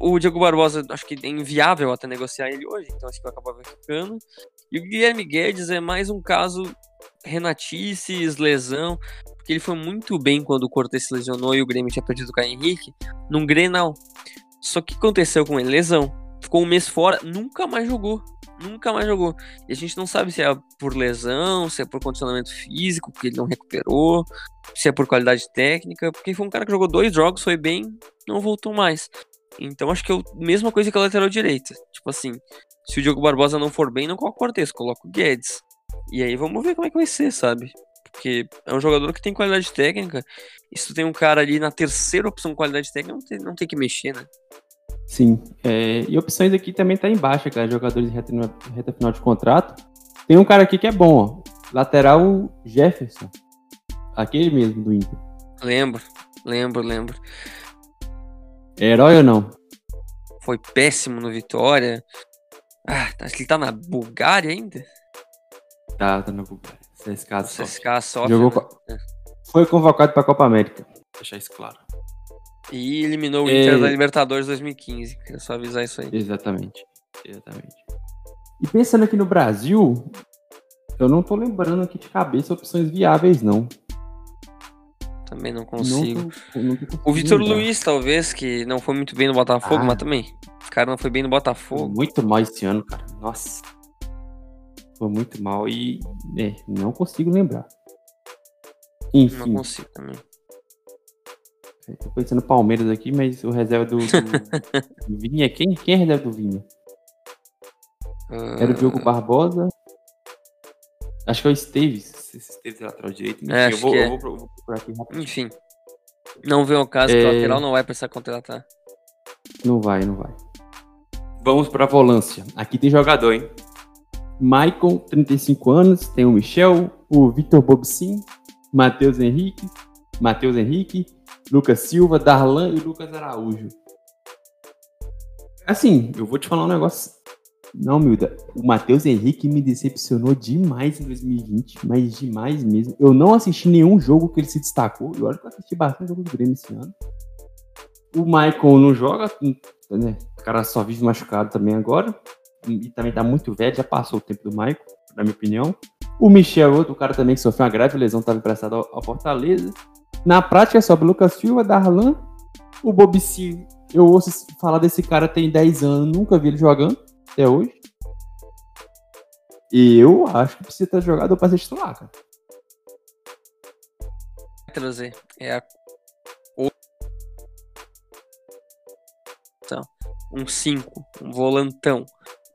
O Diego Barbosa, acho que é inviável até negociar ele hoje, então acho que vai acabar ficando. E o Guilherme Guedes é mais um caso renatices, lesão, porque ele foi muito bem quando o Cortez se lesionou e o Grêmio tinha perdido o Caio Henrique, num Grenal. Só que aconteceu com ele? Lesão. Ficou um mês fora, nunca mais jogou. Nunca mais jogou. E a gente não sabe se é por lesão, se é por condicionamento físico, porque ele não recuperou, se é por qualidade técnica, porque foi um cara que jogou dois jogos, foi bem, não voltou mais. Então acho que é a mesma coisa que a lateral direita. Tipo assim, se o Diogo Barbosa não for bem, não coloca o Cortez, coloca o Guedes. E aí vamos ver como é que vai ser, sabe? Porque é um jogador que tem qualidade técnica. E se tu tem um cara ali na terceira opção qualidade técnica, não tem, não tem que mexer, né? Sim. É, e opções aqui também tá embaixo, cara. Jogadores de reta, reta final de contrato. Tem um cara aqui que é bom, ó. Lateral Jefferson. Aquele mesmo do Inter. Lembro, lembro, lembro. É herói ou não? Foi péssimo no Vitória. Ah, acho que ele tá na Bulgária ainda? Tá, tá. CSK só. CSK só. Jogou... Né? Foi convocado pra Copa América. Deixar isso claro. E eliminou o Inter da Libertadores 2015. Queria só avisar isso aí. Exatamente. Exatamente. E pensando aqui no Brasil, eu não tô lembrando aqui de cabeça opções viáveis, não. Também não consigo. Não, não o Vitor Luiz, talvez, que não foi muito bem no Botafogo, ah. mas também. O cara não foi bem no Botafogo. Muito mal esse ano, cara. Nossa. Foi muito mal e é, não consigo lembrar. Enfim. Não consigo também. Tô pensando Palmeiras aqui, mas o reserva do, do, do Vinha. Quem, quem é reserva do Vinha? Uh... Era o Diogo ah. Barbosa. Acho que é o Esteves. Esteves é lateral direito. Enfim, é, eu, vou, é. eu vou, eu vou procurar aqui rapidinho. Enfim. Não vê o caso é... que o lateral não vai precisar contratar. Não vai, não vai. Vamos pra volância. Aqui tem jogador, hein? Maicon, 35 anos. Tem o Michel, o Vitor Bobsin, Matheus Henrique, Matheus Henrique, Lucas Silva, Darlan e Lucas Araújo. Assim, eu vou te falar um negócio. Não, Milda, o Matheus Henrique me decepcionou demais em 2020, mas demais mesmo. Eu não assisti nenhum jogo que ele se destacou. Eu acho que eu assisti bastante jogo do Grêmio esse ano. O Michael não joga, né? O cara só vive machucado também agora. E também tá muito velho, já passou o tempo do Michael, na minha opinião. O Michel, outro cara também que sofreu uma grave lesão, estava emprestado ao Fortaleza. Na prática, sobe Lucas Silva, Darlan, o Bobici. Eu ouço falar desse cara tem 10 anos, nunca vi ele jogando até hoje. E eu acho que precisa ter jogado para ser titular, cara. Trazer é a então, um 5, um volantão.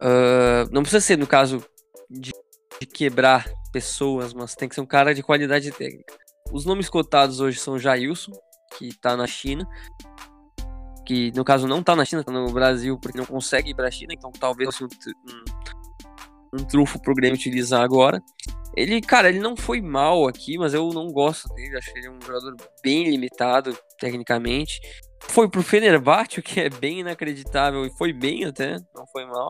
Uh, não precisa ser no caso de, de quebrar pessoas, mas tem que ser um cara de qualidade técnica. Os nomes cotados hoje são Jailson, que está na China, que no caso não está na China, está no Brasil, porque não consegue ir para a China, então talvez assim, um, um trufo pro Grêmio utilizar agora. Ele, cara, ele não foi mal aqui, mas eu não gosto dele, acho ele um jogador bem limitado tecnicamente. Foi pro Fenerbahçe, o que é bem inacreditável, e foi bem até, não foi mal.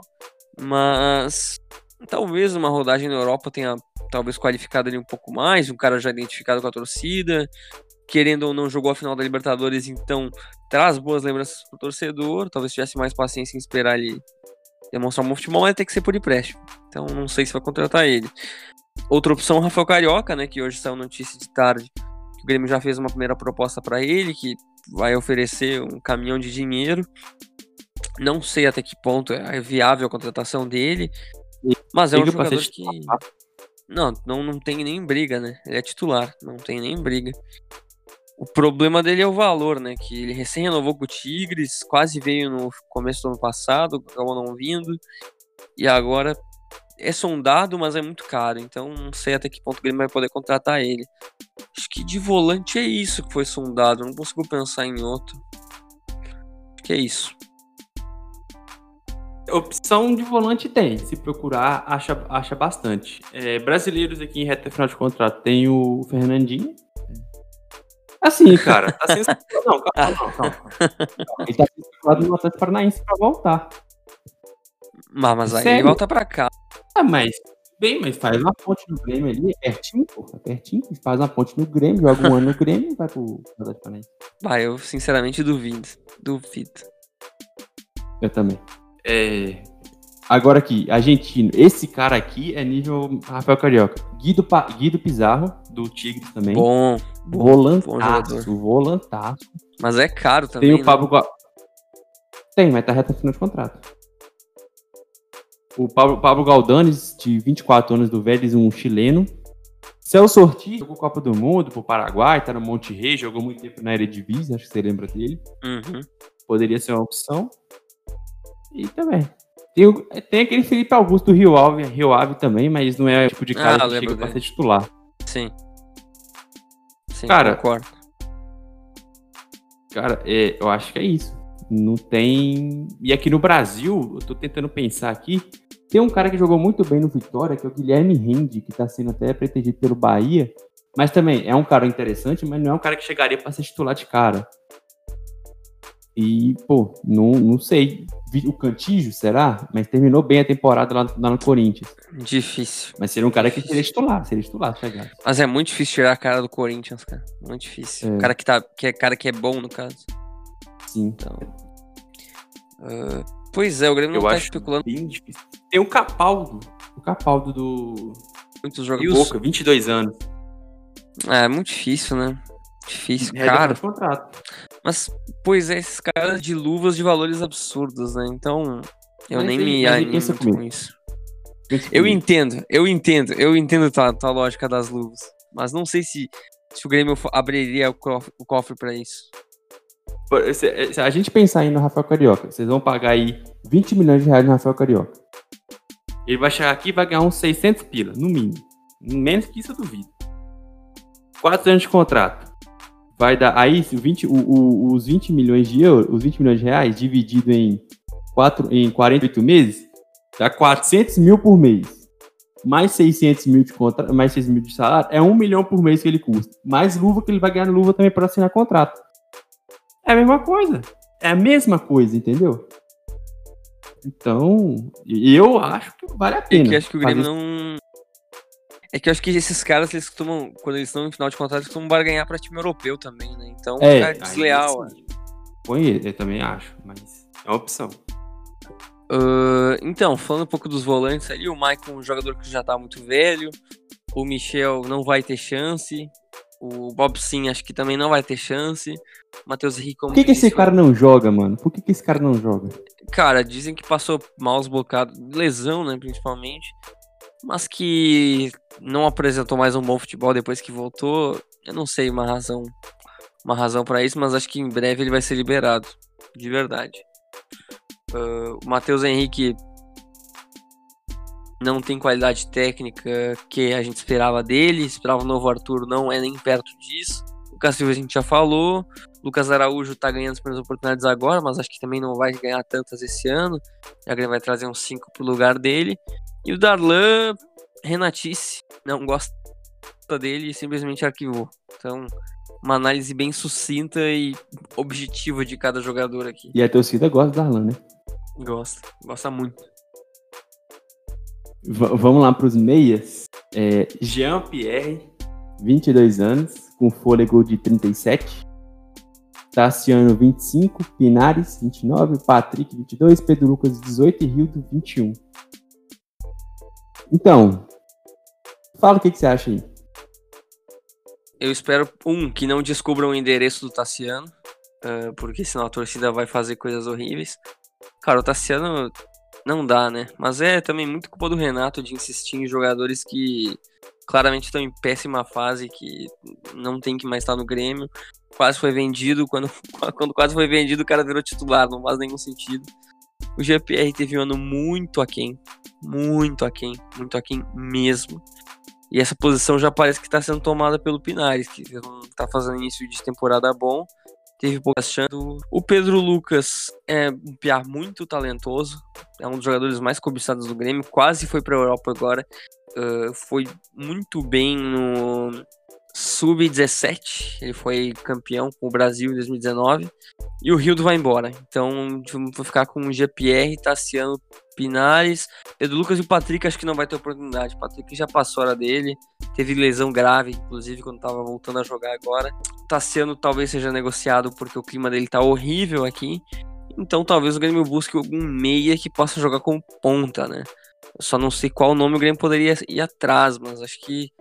Mas talvez uma rodagem na Europa tenha talvez qualificado ele um pouco mais, um cara já identificado com a torcida. querendo ou não, jogou a final da Libertadores, então traz boas lembranças pro torcedor. Talvez tivesse mais paciência em esperar ele demonstrar um bom futebol, mas tem que ser por empréstimo. Então não sei se vai contratar ele. Outra opção, Rafael Carioca, né? Que hoje saiu notícia de tarde que o Grêmio já fez uma primeira proposta para ele, que vai oferecer um caminhão de dinheiro. Não sei até que ponto é viável a contratação dele, mas é um jogador que. Não, não, não tem nem briga, né? Ele é titular, não tem nem briga. O problema dele é o valor, né? Que ele recém renovou com o Tigres, quase veio no começo do ano passado, acabou não vindo. E agora é sondado, mas é muito caro. Então não sei até que ponto o Grêmio vai poder contratar ele. Acho que de volante é isso que foi sondado. Não consigo pensar em outro. Acho que é isso. Opção de volante tem. Se procurar, acha, acha bastante. É, brasileiros aqui em reta final de contrato tem o Fernandinho. Assim, cara, tá sem Não, calma, calma, calma. Ele tá sendo no Atlético Paranaense pra voltar. Mas, mas aí Sério? ele volta pra cá. Ah, mas bem, mas faz uma ponte no Grêmio ali, é pertinho, pô, é pertinho. Faz uma ponte no Grêmio, joga um ano no Grêmio e vai pro Atlético Paranaense. Vai, eu sinceramente duvido. Duvido. Eu também. É... Agora aqui, argentino. Esse cara aqui é nível Rafael Carioca. Guido, pa... Guido Pizarro, do Tigres também. Bom. Volantaço, bom volantaço. Mas é caro também. Tem o Pablo né? Tem, mas tá reta final de contrato. O Pablo, Pablo Galdanes, de 24 anos do Vélez, um chileno. Celso Ortiz, jogou Copa do Mundo pro Paraguai, tá no Monte Rei, jogou muito tempo na Eredivisie, acho que você lembra dele. Uhum. Poderia ser uma opção. E também. Tem, tem aquele Felipe Augusto do Rio Ave, Rio Ave também, mas não é o tipo de cara ah, que chega dele. pra ser titular. Sim. Sim, cara, concordo. Cara, é, eu acho que é isso. Não tem. E aqui no Brasil, eu tô tentando pensar aqui. Tem um cara que jogou muito bem no Vitória, que é o Guilherme Rende, que tá sendo até pretendido pelo Bahia. Mas também é um cara interessante, mas não é um cara que chegaria para ser titular de cara. E, pô, não, não sei. O Cantijo, será? Mas terminou bem a temporada lá, lá no Corinthians. Difícil. Mas seria um cara que seria titular, seria titular chegar. Mas é muito difícil tirar a cara do Corinthians, cara. Muito difícil. É. O cara que, tá, que é cara que é bom, no caso. Sim. Então. Uh, pois é, o Grêmio eu não tá especulando. Bem difícil. Tem o Capaldo. O Capaldo do. Muitos jogadores. Boca, 22 anos. É, muito difícil, né? Difícil, é cara. Contrato. Mas, pois é, esses caras de luvas de valores absurdos, né? Então, eu mas nem me animo com isso. Eu entendo, eu entendo, eu entendo a tua lógica das luvas. Mas não sei se, se o Grêmio abriria o cofre, o cofre para isso. Se a gente pensar aí no Rafael Carioca, vocês vão pagar aí 20 milhões de reais no Rafael Carioca. Ele vai chegar aqui e vai ganhar uns 600 pila, no mínimo. Menos que isso eu duvido. 4 anos de contrato. Vai dar. Aí, 20, o, o, os 20 milhões de euros, os 20 milhões de reais, dividido em, 4, em 48 meses, dá 400 mil por mês. Mais 600 mil de contra, mais 6 mil de salário, é 1 milhão por mês que ele custa. Mais luva que ele vai ganhar luva também para assinar contrato. É a mesma coisa. É a mesma coisa, entendeu? Então, eu acho que vale a pena. É que acho que o Grêmio não. É que eu acho que esses caras, eles costumam, quando eles estão em final de contrato, eles costumam barganhar pra time europeu também, né? Então, é, é desleal. Põe ele, eu também acho, mas é uma opção. Uh, então, falando um pouco dos volantes ali, o Maicon, um jogador que já tá muito velho, o Michel não vai ter chance, o Bob Sim acho que também não vai ter chance. Matheus Henrique. Por que, que esse cara não joga, mano? Por que, que esse cara não joga? Cara, dizem que passou maus bocados, lesão, né, principalmente. Mas que não apresentou mais um bom futebol depois que voltou. Eu não sei uma razão, uma razão para isso, mas acho que em breve ele vai ser liberado, de verdade. Uh, o Matheus Henrique não tem qualidade técnica que a gente esperava dele, esperava o novo Arthur, não é nem perto disso. O Castilho a gente já falou, Lucas Araújo tá ganhando as primeiras oportunidades agora, mas acho que também não vai ganhar tantas esse ano. Grêmio vai trazer uns 5 pro lugar dele. E o Darlan, Renatice, não gosta dele e simplesmente arquivou. Então, uma análise bem sucinta e objetiva de cada jogador aqui. E a torcida gosta do Darlan, né? Gosta, gosta muito. V vamos lá para os meias. É, Jean-Pierre, 22 anos, com fôlego de 37. Tassiano, 25. Pinares, 29. Patrick, 22. Pedro Lucas, 18. E Rildo, 21. Então, fala o que, que você acha aí. Eu espero, um, que não descubram o endereço do Tassiano, uh, porque senão a torcida vai fazer coisas horríveis. Cara, o Tassiano não dá, né? Mas é também muito culpa do Renato de insistir em jogadores que claramente estão em péssima fase, que não tem que mais estar no Grêmio. Quase foi vendido, quando, quando quase foi vendido o cara virou titular, não faz nenhum sentido. O GPR teve um ano muito aquém, muito aquém, muito aquém mesmo. E essa posição já parece que está sendo tomada pelo Pinares, que está fazendo início de temporada bom teve poucas chances. O Pedro Lucas é um piar muito talentoso, é um dos jogadores mais cobiçados do Grêmio, quase foi para a Europa agora, uh, foi muito bem no Sub-17, ele foi campeão com o Brasil em 2019, e o Rildo vai embora. Então, vou ficar com o GPR, Tassiano Pinares, Pedro Lucas e o Patrick acho que não vai ter oportunidade. O Patrick já passou a hora dele, teve lesão grave, inclusive, quando tava voltando a jogar agora. Tassiano talvez seja negociado porque o clima dele tá horrível aqui. Então talvez o Grêmio busque algum meia que possa jogar como ponta, né? Eu só não sei qual nome o Grêmio poderia ir atrás, mas acho que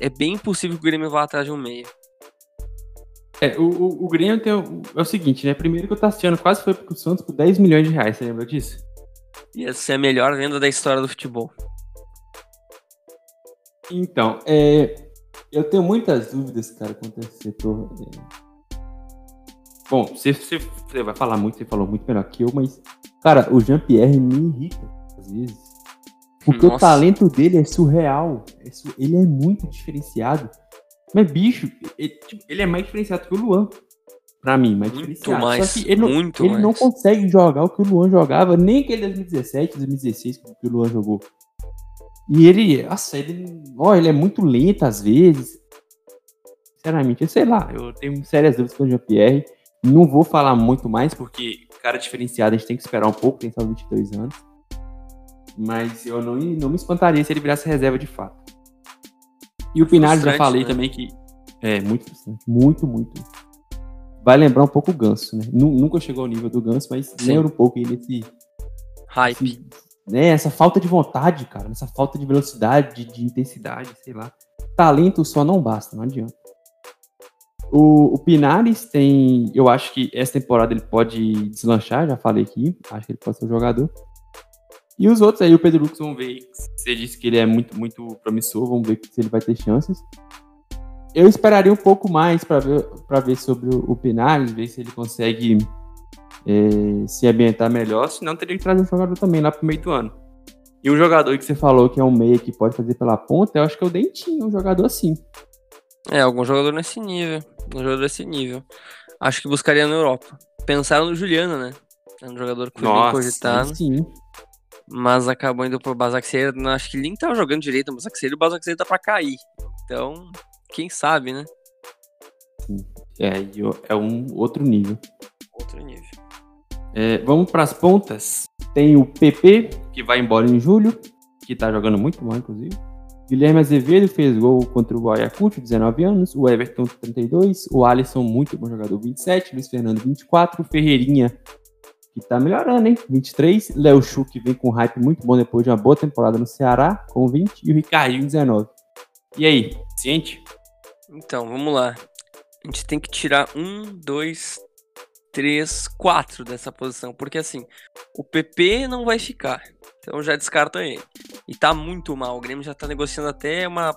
é bem possível que o Grêmio vá atrás de um meia. É, o, o, o Grêmio tem o, é o seguinte, né? Primeiro que o Tassiano quase foi pro Santos por 10 milhões de reais, você lembra disso? Ia ser a melhor venda da história do futebol. Então, é, eu tenho muitas dúvidas, cara, quanto a esse setor. É. Bom, você, você, você, vai falar muito, você falou muito melhor que eu, mas, cara, o Jean-Pierre me irrita, às vezes. Porque Nossa. o talento dele é surreal. É ele é muito diferenciado. Mas, bicho, ele, tipo, ele, é mais diferenciado que o Luan. Pra mim, mais muito diferenciado. Mais, Só que ele, muito ele mais. não consegue jogar o que o Luan jogava, nem aquele 2017, 2016 que o Luan jogou. E ele, nossa, ele, ó, ele é muito lento às vezes. Sinceramente, sei lá, eu tenho sérias dúvidas com o Jean-Pierre. Não vou falar muito mais, porque cara diferenciado a gente tem que esperar um pouco, tem só 22 anos. Mas eu não, não me espantaria se ele virasse reserva de fato. E o Pinares já falei né? também que é muito muito, muito. Vai lembrar um pouco o Ganso, né? Nunca chegou ao nível do Ganso, mas Sim. lembra um pouco ele esse hype. Esse, né, essa falta de vontade, cara, essa falta de velocidade, de intensidade, sei lá. Talento só não basta, não adianta. O, o Pinares tem, eu acho que essa temporada ele pode deslanchar, já falei aqui, acho que ele pode ser o jogador. E os outros aí, o Pedro Lucas, vamos ver. Você disse que ele é muito, muito promissor, vamos ver se ele vai ter chances. Eu esperaria um pouco mais para ver, ver sobre o, o Pinares, ver se ele consegue é, se ambientar melhor, senão teria que trazer um jogador também lá pro meio do ano. E um jogador que você falou que é um meia que pode fazer pela ponta, eu acho que é o Dentinho, um jogador assim. É, algum jogador nesse nível. Um jogador desse nível. Acho que buscaria na Europa. Pensaram no Juliano, né? É um jogador que foi Nossa, bem cogitado. Sim. Mas acabou indo pro Basaksehir. Acho que ele nem tava jogando direito no Basaksehir. E o Basaksehir tá pra cair. Então, quem sabe, né? É, é um outro nível. Outro nível. É, vamos para as pontas. Tem o PP, que vai embora em julho, que tá jogando muito mal, inclusive. Guilherme Azevedo fez gol contra o Ayacucho, 19 anos. O Everton, 32. O Alisson, muito bom jogador, 27. Luiz Fernando, 24. O Ferreirinha, que tá melhorando, hein? 23. Léo Chu, que vem com hype muito bom depois de uma boa temporada no Ceará, com 20. E o Ricardinho, 19. E aí, ciente? Então, vamos lá. A gente tem que tirar um, dois, 3, 4 dessa posição. Porque assim, o PP não vai ficar. Então já descarta ele. E tá muito mal. O Grêmio já tá negociando até uma.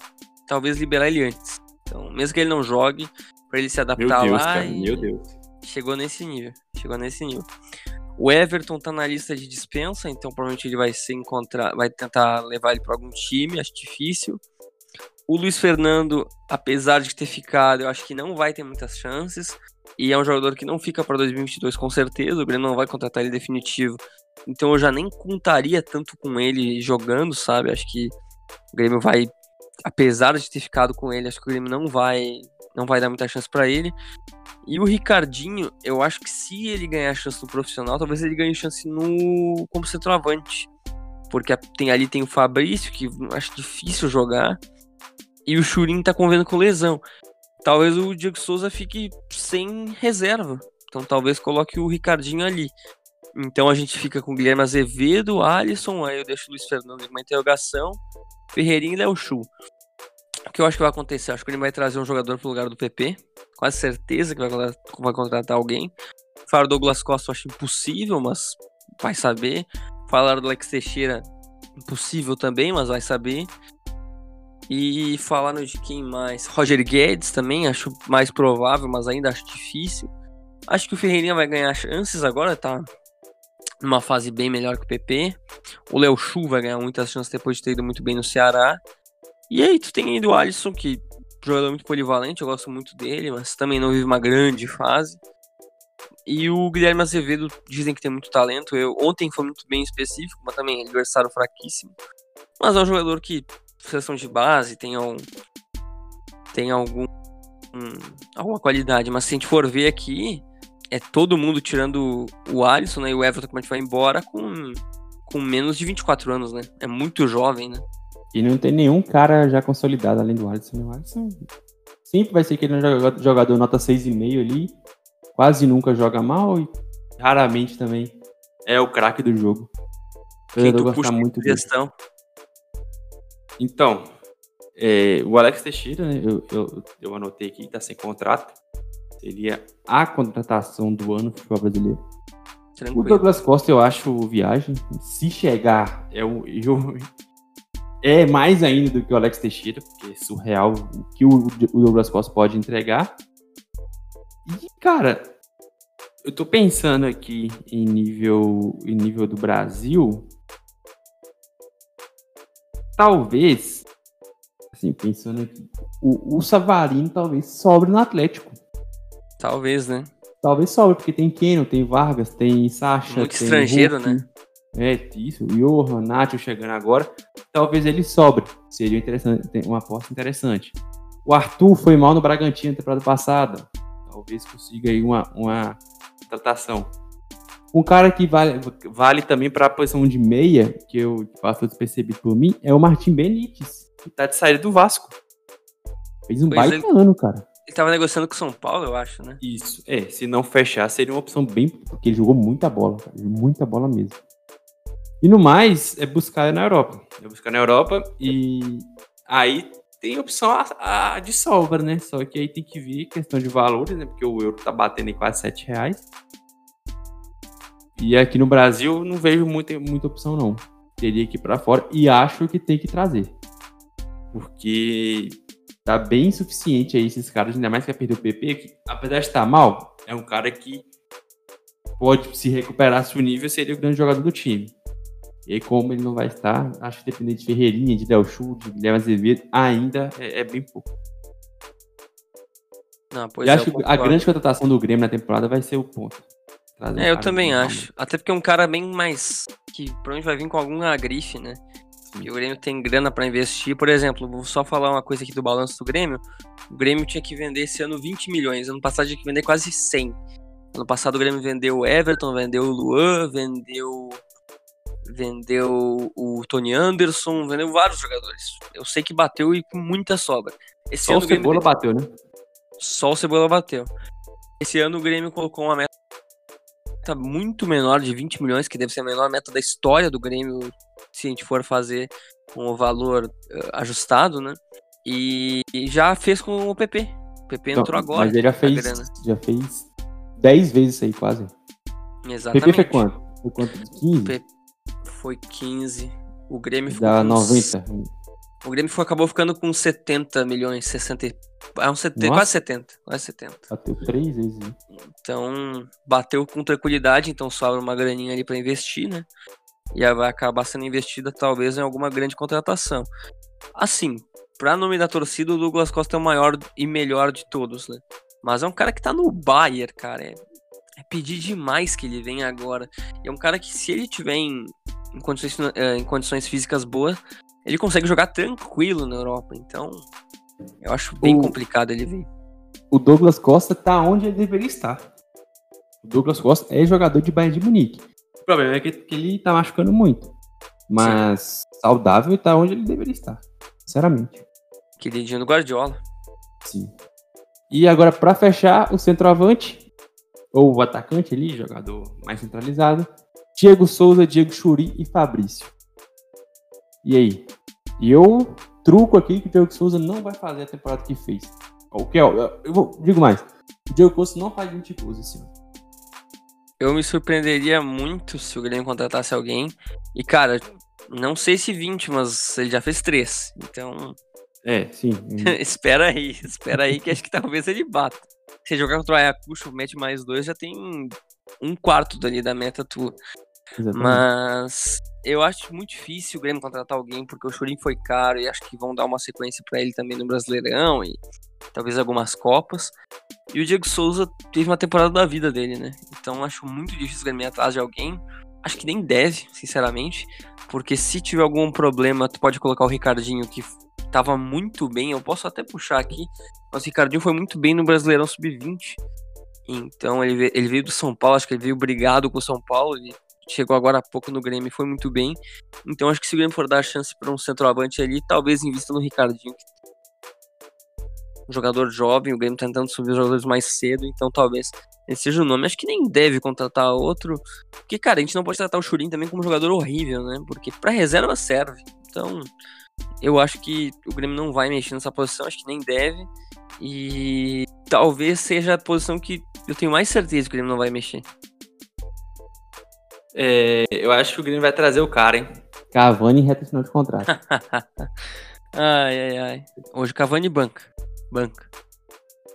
Talvez liberar ele antes. Então, mesmo que ele não jogue, para ele se adaptar meu Deus, lá. Cara, meu Deus. Chegou nesse nível. Chegou nesse nível. O Everton tá na lista de dispensa, então provavelmente ele vai se encontrar, vai tentar levar ele para algum time, acho difícil. O Luiz Fernando, apesar de ter ficado, eu acho que não vai ter muitas chances. E é um jogador que não fica para 2022 com certeza. O Grêmio não vai contratar ele definitivo. Então eu já nem contaria tanto com ele jogando, sabe? Acho que o Grêmio vai, apesar de ter ficado com ele, acho que o Grêmio não vai, não vai dar muita chance para ele. E o Ricardinho, eu acho que se ele ganhar chance no profissional, talvez ele ganhe chance no como centroavante. Porque tem ali tem o Fabrício, que acho difícil jogar. E o Churin tá convendo com lesão. Talvez o Diego Souza fique sem reserva. Então talvez coloque o Ricardinho ali. Então a gente fica com Guilherme Azevedo, Alisson, aí eu deixo o Luiz Fernando com uma interrogação, Ferreirinha e Léo Chu. Que eu acho que vai acontecer? Acho que ele vai trazer um jogador pro lugar do PP. Quase certeza que vai, vai contratar alguém. Falaram Douglas Costa, eu acho impossível, mas vai saber. Falaram do Alex Teixeira, impossível também, mas vai saber. E falaram de quem mais? Roger Guedes também, acho mais provável, mas ainda acho difícil. Acho que o Ferreirinha vai ganhar chances agora, tá numa fase bem melhor que o PP. O Léo Chu vai ganhar muitas chances depois de ter ido muito bem no Ceará. E aí tu tem ainda o Alisson, que jogador muito polivalente, eu gosto muito dele, mas também não vive uma grande fase. E o Guilherme Azevedo dizem que tem muito talento. Eu, ontem foi muito bem específico, mas também adversário fraquíssimo. Mas é um jogador que, seleção de base, tem, um, tem algum, um, alguma qualidade. Mas se a gente for ver aqui, é todo mundo tirando o Alisson né, e o Everton, como a gente vai embora, com, com menos de 24 anos, né? É muito jovem, né? E não tem nenhum cara já consolidado além do Alisson. O Alisson sempre vai ser aquele jogador nota 6,5 ali. Quase nunca joga mal e raramente também é o craque do jogo. O jogador gosta muito gestão. Então, é, o Alex Teixeira, né, eu, eu, eu anotei aqui, tá sem contrato. Seria a contratação do ano do futebol brasileiro. Tranquilo. O Douglas Costa eu acho viagem. Se chegar, é o, eu, é mais ainda do que o Alex Teixeira, porque é surreal o que o, o Douglas Costa pode entregar. E, cara, eu tô pensando aqui em nível, em nível do Brasil. Talvez, assim, pensando aqui, o, o Savarino talvez sobre no Atlético. Talvez, né? Talvez sobre, porque tem Keno, tem Vargas, tem Sacha. Muito tem estrangeiro, Hulk, né? É, isso. O Johan, Nacho chegando agora. Talvez ele sobre. Seria interessante, uma aposta interessante. O Arthur foi mal no Bragantino na temporada passada. Talvez consiga aí uma, uma tratação. Um cara que vale, vale também para a posição de meia, que eu passou despercebido por mim, é o Martim Benítez, que tá de saída do Vasco. Fez um pois baita ele, ano, cara. Ele tava negociando com o São Paulo, eu acho, né? Isso, é. Se não fechar, seria uma opção bem. Porque ele jogou muita bola, cara. Muita bola mesmo. E no mais, é buscar na Europa. É buscar na Europa e aí tem opção a, a de sobra, né? Só que aí tem que ver questão de valores, né? Porque o euro tá batendo em quase 7 reais. E aqui no Brasil não vejo muita, muita opção, não. Teria que ir para fora e acho que tem que trazer. Porque tá bem insuficiente aí esses caras, ainda mais que vai perder o PP, que apesar de estar mal, é um cara que pode se recuperar se o nível seria o grande jogador do time. E aí, como ele não vai estar, acho que dependendo de Ferreirinha, de Del de Guilherme Azevedo, ainda é, é bem pouco. Não, e é, acho que a grande contratação do Grêmio na temporada vai ser o ponto. é, eu também acho. Até porque é um cara bem mais. que provavelmente vai vir com alguma grife, né? Sim. o Grêmio tem grana para investir. Por exemplo, vou só falar uma coisa aqui do balanço do Grêmio. O Grêmio tinha que vender esse ano 20 milhões. Ano passado tinha que vender quase 100. Ano passado o Grêmio vendeu o Everton, vendeu o Luan, vendeu vendeu o Tony Anderson, vendeu vários jogadores. Eu sei que bateu e com muita sobra. Esse Só ano o Cebola Grêmio... bateu, né? Só o Cebola bateu. Esse ano o Grêmio colocou uma meta muito menor de 20 milhões, que deve ser a menor meta da história do Grêmio, se a gente for fazer com o valor uh, ajustado, né? E, e, já fez com o PP. O PP então, entrou agora. Mas ele já fez, já fez 10 vezes isso aí, quase. Exatamente. PP foi quanto? Foi quanto? 15? Foi 15. O Grêmio ficou Dá 90. O Grêmio foi, acabou ficando com 70 milhões, 60. É um 70, quase 70. Quase 70. Bateu três vezes. Né? Então, bateu com tranquilidade, então sobra uma graninha ali para investir, né? E vai acabar sendo investida talvez em alguma grande contratação. Assim, pra nome da torcida, o Douglas Costa é o maior e melhor de todos, né? Mas é um cara que tá no Bayern, cara. É, é pedir demais que ele venha agora. E é um cara que, se ele tiver em, em condições, eh, em condições físicas boas, ele consegue jogar tranquilo na Europa. Então, eu acho bem o, complicado ele vir. O Douglas Costa tá onde ele deveria estar. O Douglas Costa é jogador de Bayern de Munique. O problema é que, que ele tá machucando muito. Mas Sim. saudável tá onde ele deveria estar. Sinceramente. Queridinho do Guardiola. Sim. E agora, para fechar, o centroavante, ou o atacante ali, jogador mais centralizado, Diego Souza, Diego Churi e Fabrício. E aí? E eu truco aqui que o Diego Souza não vai fazer a temporada que fez. O que eu, eu vou, digo mais. O Diego Costa não faz 20 gols esse ano. Eu me surpreenderia muito se o Grêmio contratasse alguém. E, cara, não sei se 20, mas ele já fez 3. Então. É, sim. espera aí, espera aí que acho que talvez ele bata. Se jogar contra o Ayacucho, mete mais dois, já tem um quarto dali da meta tua. Exatamente. Mas eu acho muito difícil o Grêmio contratar alguém, porque o Churin foi caro e acho que vão dar uma sequência para ele também no Brasileirão e talvez algumas Copas. E o Diego Souza teve uma temporada da vida dele, né? Então acho muito difícil o Grêmio ir atrás de alguém. Acho que nem deve, sinceramente, porque se tiver algum problema, tu pode colocar o Ricardinho, que tava muito bem. Eu posso até puxar aqui, mas o Ricardinho foi muito bem no Brasileirão Sub-20. Então ele veio, ele veio do São Paulo, acho que ele veio brigado com o São Paulo. Ele chegou agora há pouco no Grêmio e foi muito bem. Então acho que se o Grêmio for dar chance para um centroavante ali, talvez invista no Ricardinho. Um jogador jovem, o Grêmio tá tentando subir os jogadores mais cedo, então talvez esse seja o nome. Acho que nem deve contratar outro. Porque, cara, a gente não pode tratar o Churin também como um jogador horrível, né? Porque pra reserva serve. Então, eu acho que o Grêmio não vai mexer nessa posição, acho que nem deve. E talvez seja a posição que eu tenho mais certeza que o Grêmio não vai mexer. É, eu acho que o Grêmio vai trazer o cara, hein? Cavani reta final de contrato. ai, ai, ai. Hoje Cavani banca. Banca.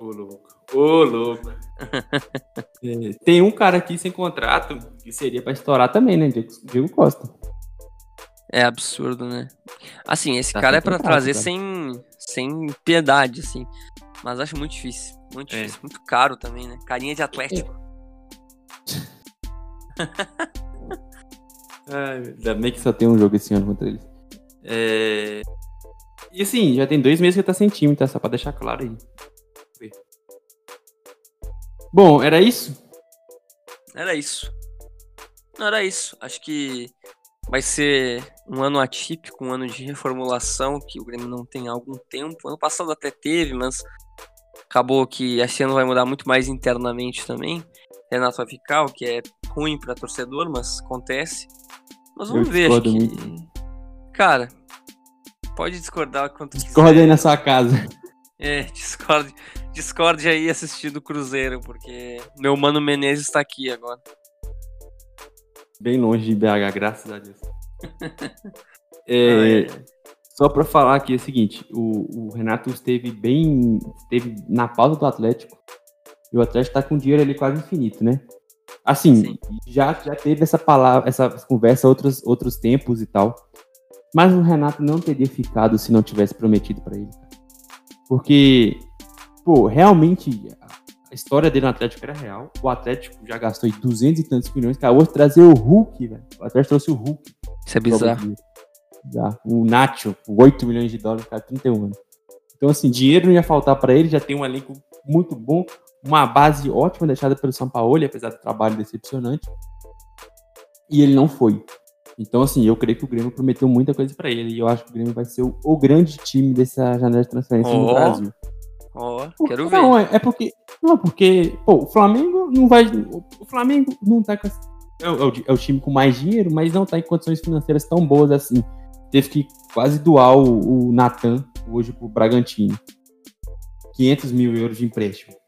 Ô, louco. Ô, louco. é, tem um cara aqui sem contrato que seria para estourar também, né? Diego, Diego Costa. É absurdo, né? Assim, esse tá cara é para trazer cara. sem, sem piedade, assim. Mas acho muito difícil. Muito é. difícil. Muito caro também, né? Carinha de Atlético. Ai, ainda bem que só tem um jogo esse ano contra eles. É... E assim, já tem dois meses que tá sem time, tá? Só pra deixar claro aí. Bom, era isso? Era isso. Não, era isso. Acho que vai ser um ano atípico, um ano de reformulação, que o Grêmio não tem há algum tempo. Ano passado até teve, mas acabou que esse ano vai mudar muito mais internamente também. Renato vai ficar, o que é ruim para torcedor, mas acontece. Mas vamos Eu ver, acho que... Muito. Cara, pode discordar quanto Discorda aí na sua casa. É, discorde, discorde aí assistindo o Cruzeiro, porque meu mano Menezes está aqui agora. Bem longe de BH, graças a Deus. é, só para falar aqui é o seguinte, o, o, Renato esteve bem, esteve na pauta do Atlético, e o Atlético está com dinheiro ali quase infinito, né? Assim, já, já teve essa palavra, essa conversa outros, outros tempos e tal. Mas o Renato não teria ficado se não tivesse prometido para ele. Porque, pô, realmente a história dele no Atlético era real. O Atlético já gastou 200 e tantos milhões. Acabou de trazer o Hulk, velho. O Atlético trouxe o Hulk. Isso é bizarro. O Nacho, 8 milhões de dólares, cara, 31 anos. Então, assim, dinheiro não ia faltar para ele. Já tem um elenco muito bom uma base ótima deixada pelo São Paulo, apesar do trabalho decepcionante. E ele não foi. Então, assim, eu creio que o Grêmio prometeu muita coisa para ele. E eu acho que o Grêmio vai ser o, o grande time dessa janela de transferência oh. no Brasil. Ó, oh, quero ver. Não, é, é, porque. Não, porque, pô, o Flamengo não vai. O Flamengo não tá com. É o, é o time com mais dinheiro, mas não tá em condições financeiras tão boas assim. Teve que quase doar o, o Natan hoje pro Bragantino. 500 mil euros de empréstimo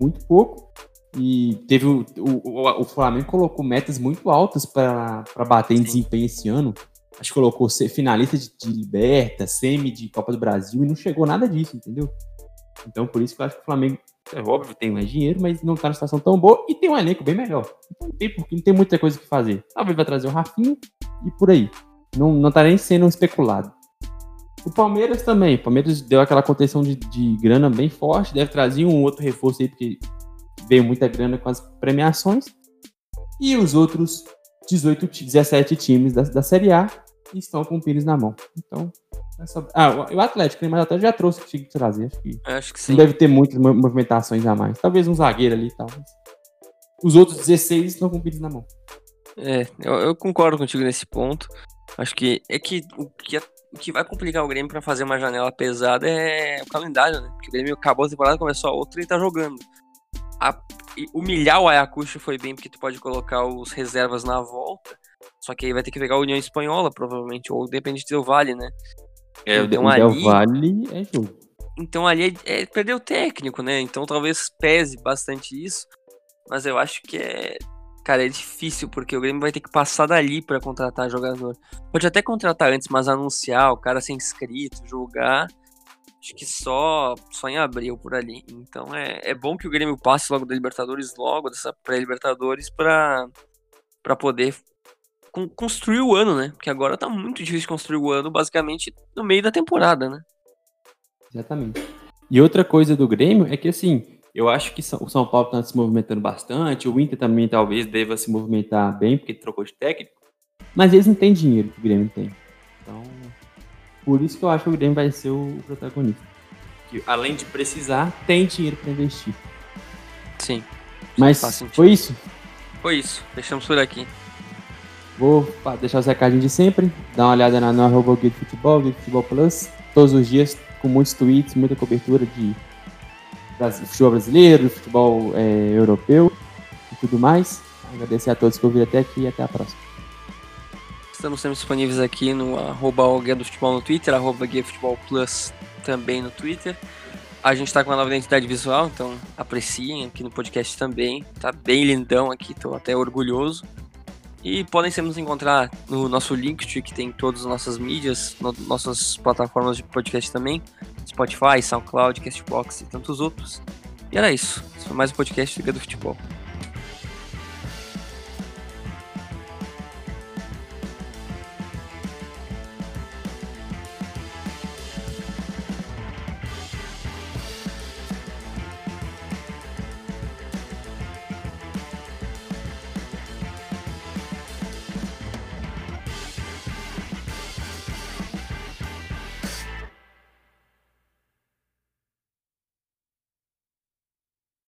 muito pouco. E teve o, o, o Flamengo colocou metas muito altas para bater em desempenho esse ano. Acho que colocou ser finalista de, de Liberta, semi de Copa do Brasil e não chegou nada disso, entendeu? Então por isso que eu acho que o Flamengo, é óbvio, tem mais dinheiro, mas não tá numa situação tão boa e tem um elenco bem melhor. Então não tem, porque não tem muita coisa que fazer. Talvez vai trazer o Rafinha e por aí. Não, não tá nem sendo especulado. O Palmeiras também. O Palmeiras deu aquela contenção de, de grana bem forte, deve trazer um outro reforço aí, porque veio muita grana com as premiações. E os outros 18, 17 times da, da Série A estão com o Pires na mão. Então, é ah, o Atlético, né? mas até já trouxe o que tinha que trazer. Acho que, acho que sim. Não deve ter muitas movimentações a mais. Talvez um zagueiro ali e tal. Os outros 16 estão com o Pires na mão. É, eu, eu, concordo contigo nesse ponto. Acho que é que o que o que vai complicar o Grêmio para fazer uma janela pesada é o calendário, né? Porque o Grêmio acabou a temporada, começou a outra e tá jogando. A, humilhar o Ayacucho foi bem porque tu pode colocar os reservas na volta. Só que aí vai ter que pegar a União Espanhola, provavelmente, ou depende do Vale, né? É, então, o Del Vale é jogo. Então ali é, é perder o técnico, né? Então talvez pese bastante isso. Mas eu acho que é. Cara, é difícil, porque o Grêmio vai ter que passar dali para contratar jogador. Pode até contratar antes, mas anunciar, o cara ser inscrito, julgar. Acho que só, só em abril por ali. Então é, é bom que o Grêmio passe logo da Libertadores, logo dessa pré-Libertadores, para poder construir o ano, né? Porque agora tá muito difícil construir o ano, basicamente no meio da temporada, né? Exatamente. E outra coisa do Grêmio é que, assim, eu acho que o São Paulo está se movimentando bastante, o Inter também talvez deva se movimentar bem, porque trocou de técnico, mas eles não têm dinheiro que o Grêmio tem. Então, por isso que eu acho que o Grêmio vai ser o protagonista. Que, além de precisar, tem dinheiro para investir. Sim. Mas foi isso? Foi isso. Deixamos por aqui. Vou deixar os recadinhos de sempre. Dá uma olhada na, no arroba Guia Futebol, Guia Futebol Plus. Todos os dias com muitos tweets, muita cobertura de futebol brasileiro, futebol é, europeu e tudo mais. Agradecer a todos que ouviram até aqui e até a próxima. Estamos sempre disponíveis aqui no arroba Guia do Futebol no Twitter, arroba Guia Futebol Plus também no Twitter. A gente está com uma nova identidade visual, então apreciem aqui no podcast também. Tá bem lindão aqui, tô até orgulhoso. E podem sempre nos encontrar no nosso Linktree, que tem todas as nossas mídias, no, nossas plataformas de podcast também, Spotify, SoundCloud, Castbox e tantos outros. E era isso. Esse foi mais um podcast Liga do Futebol.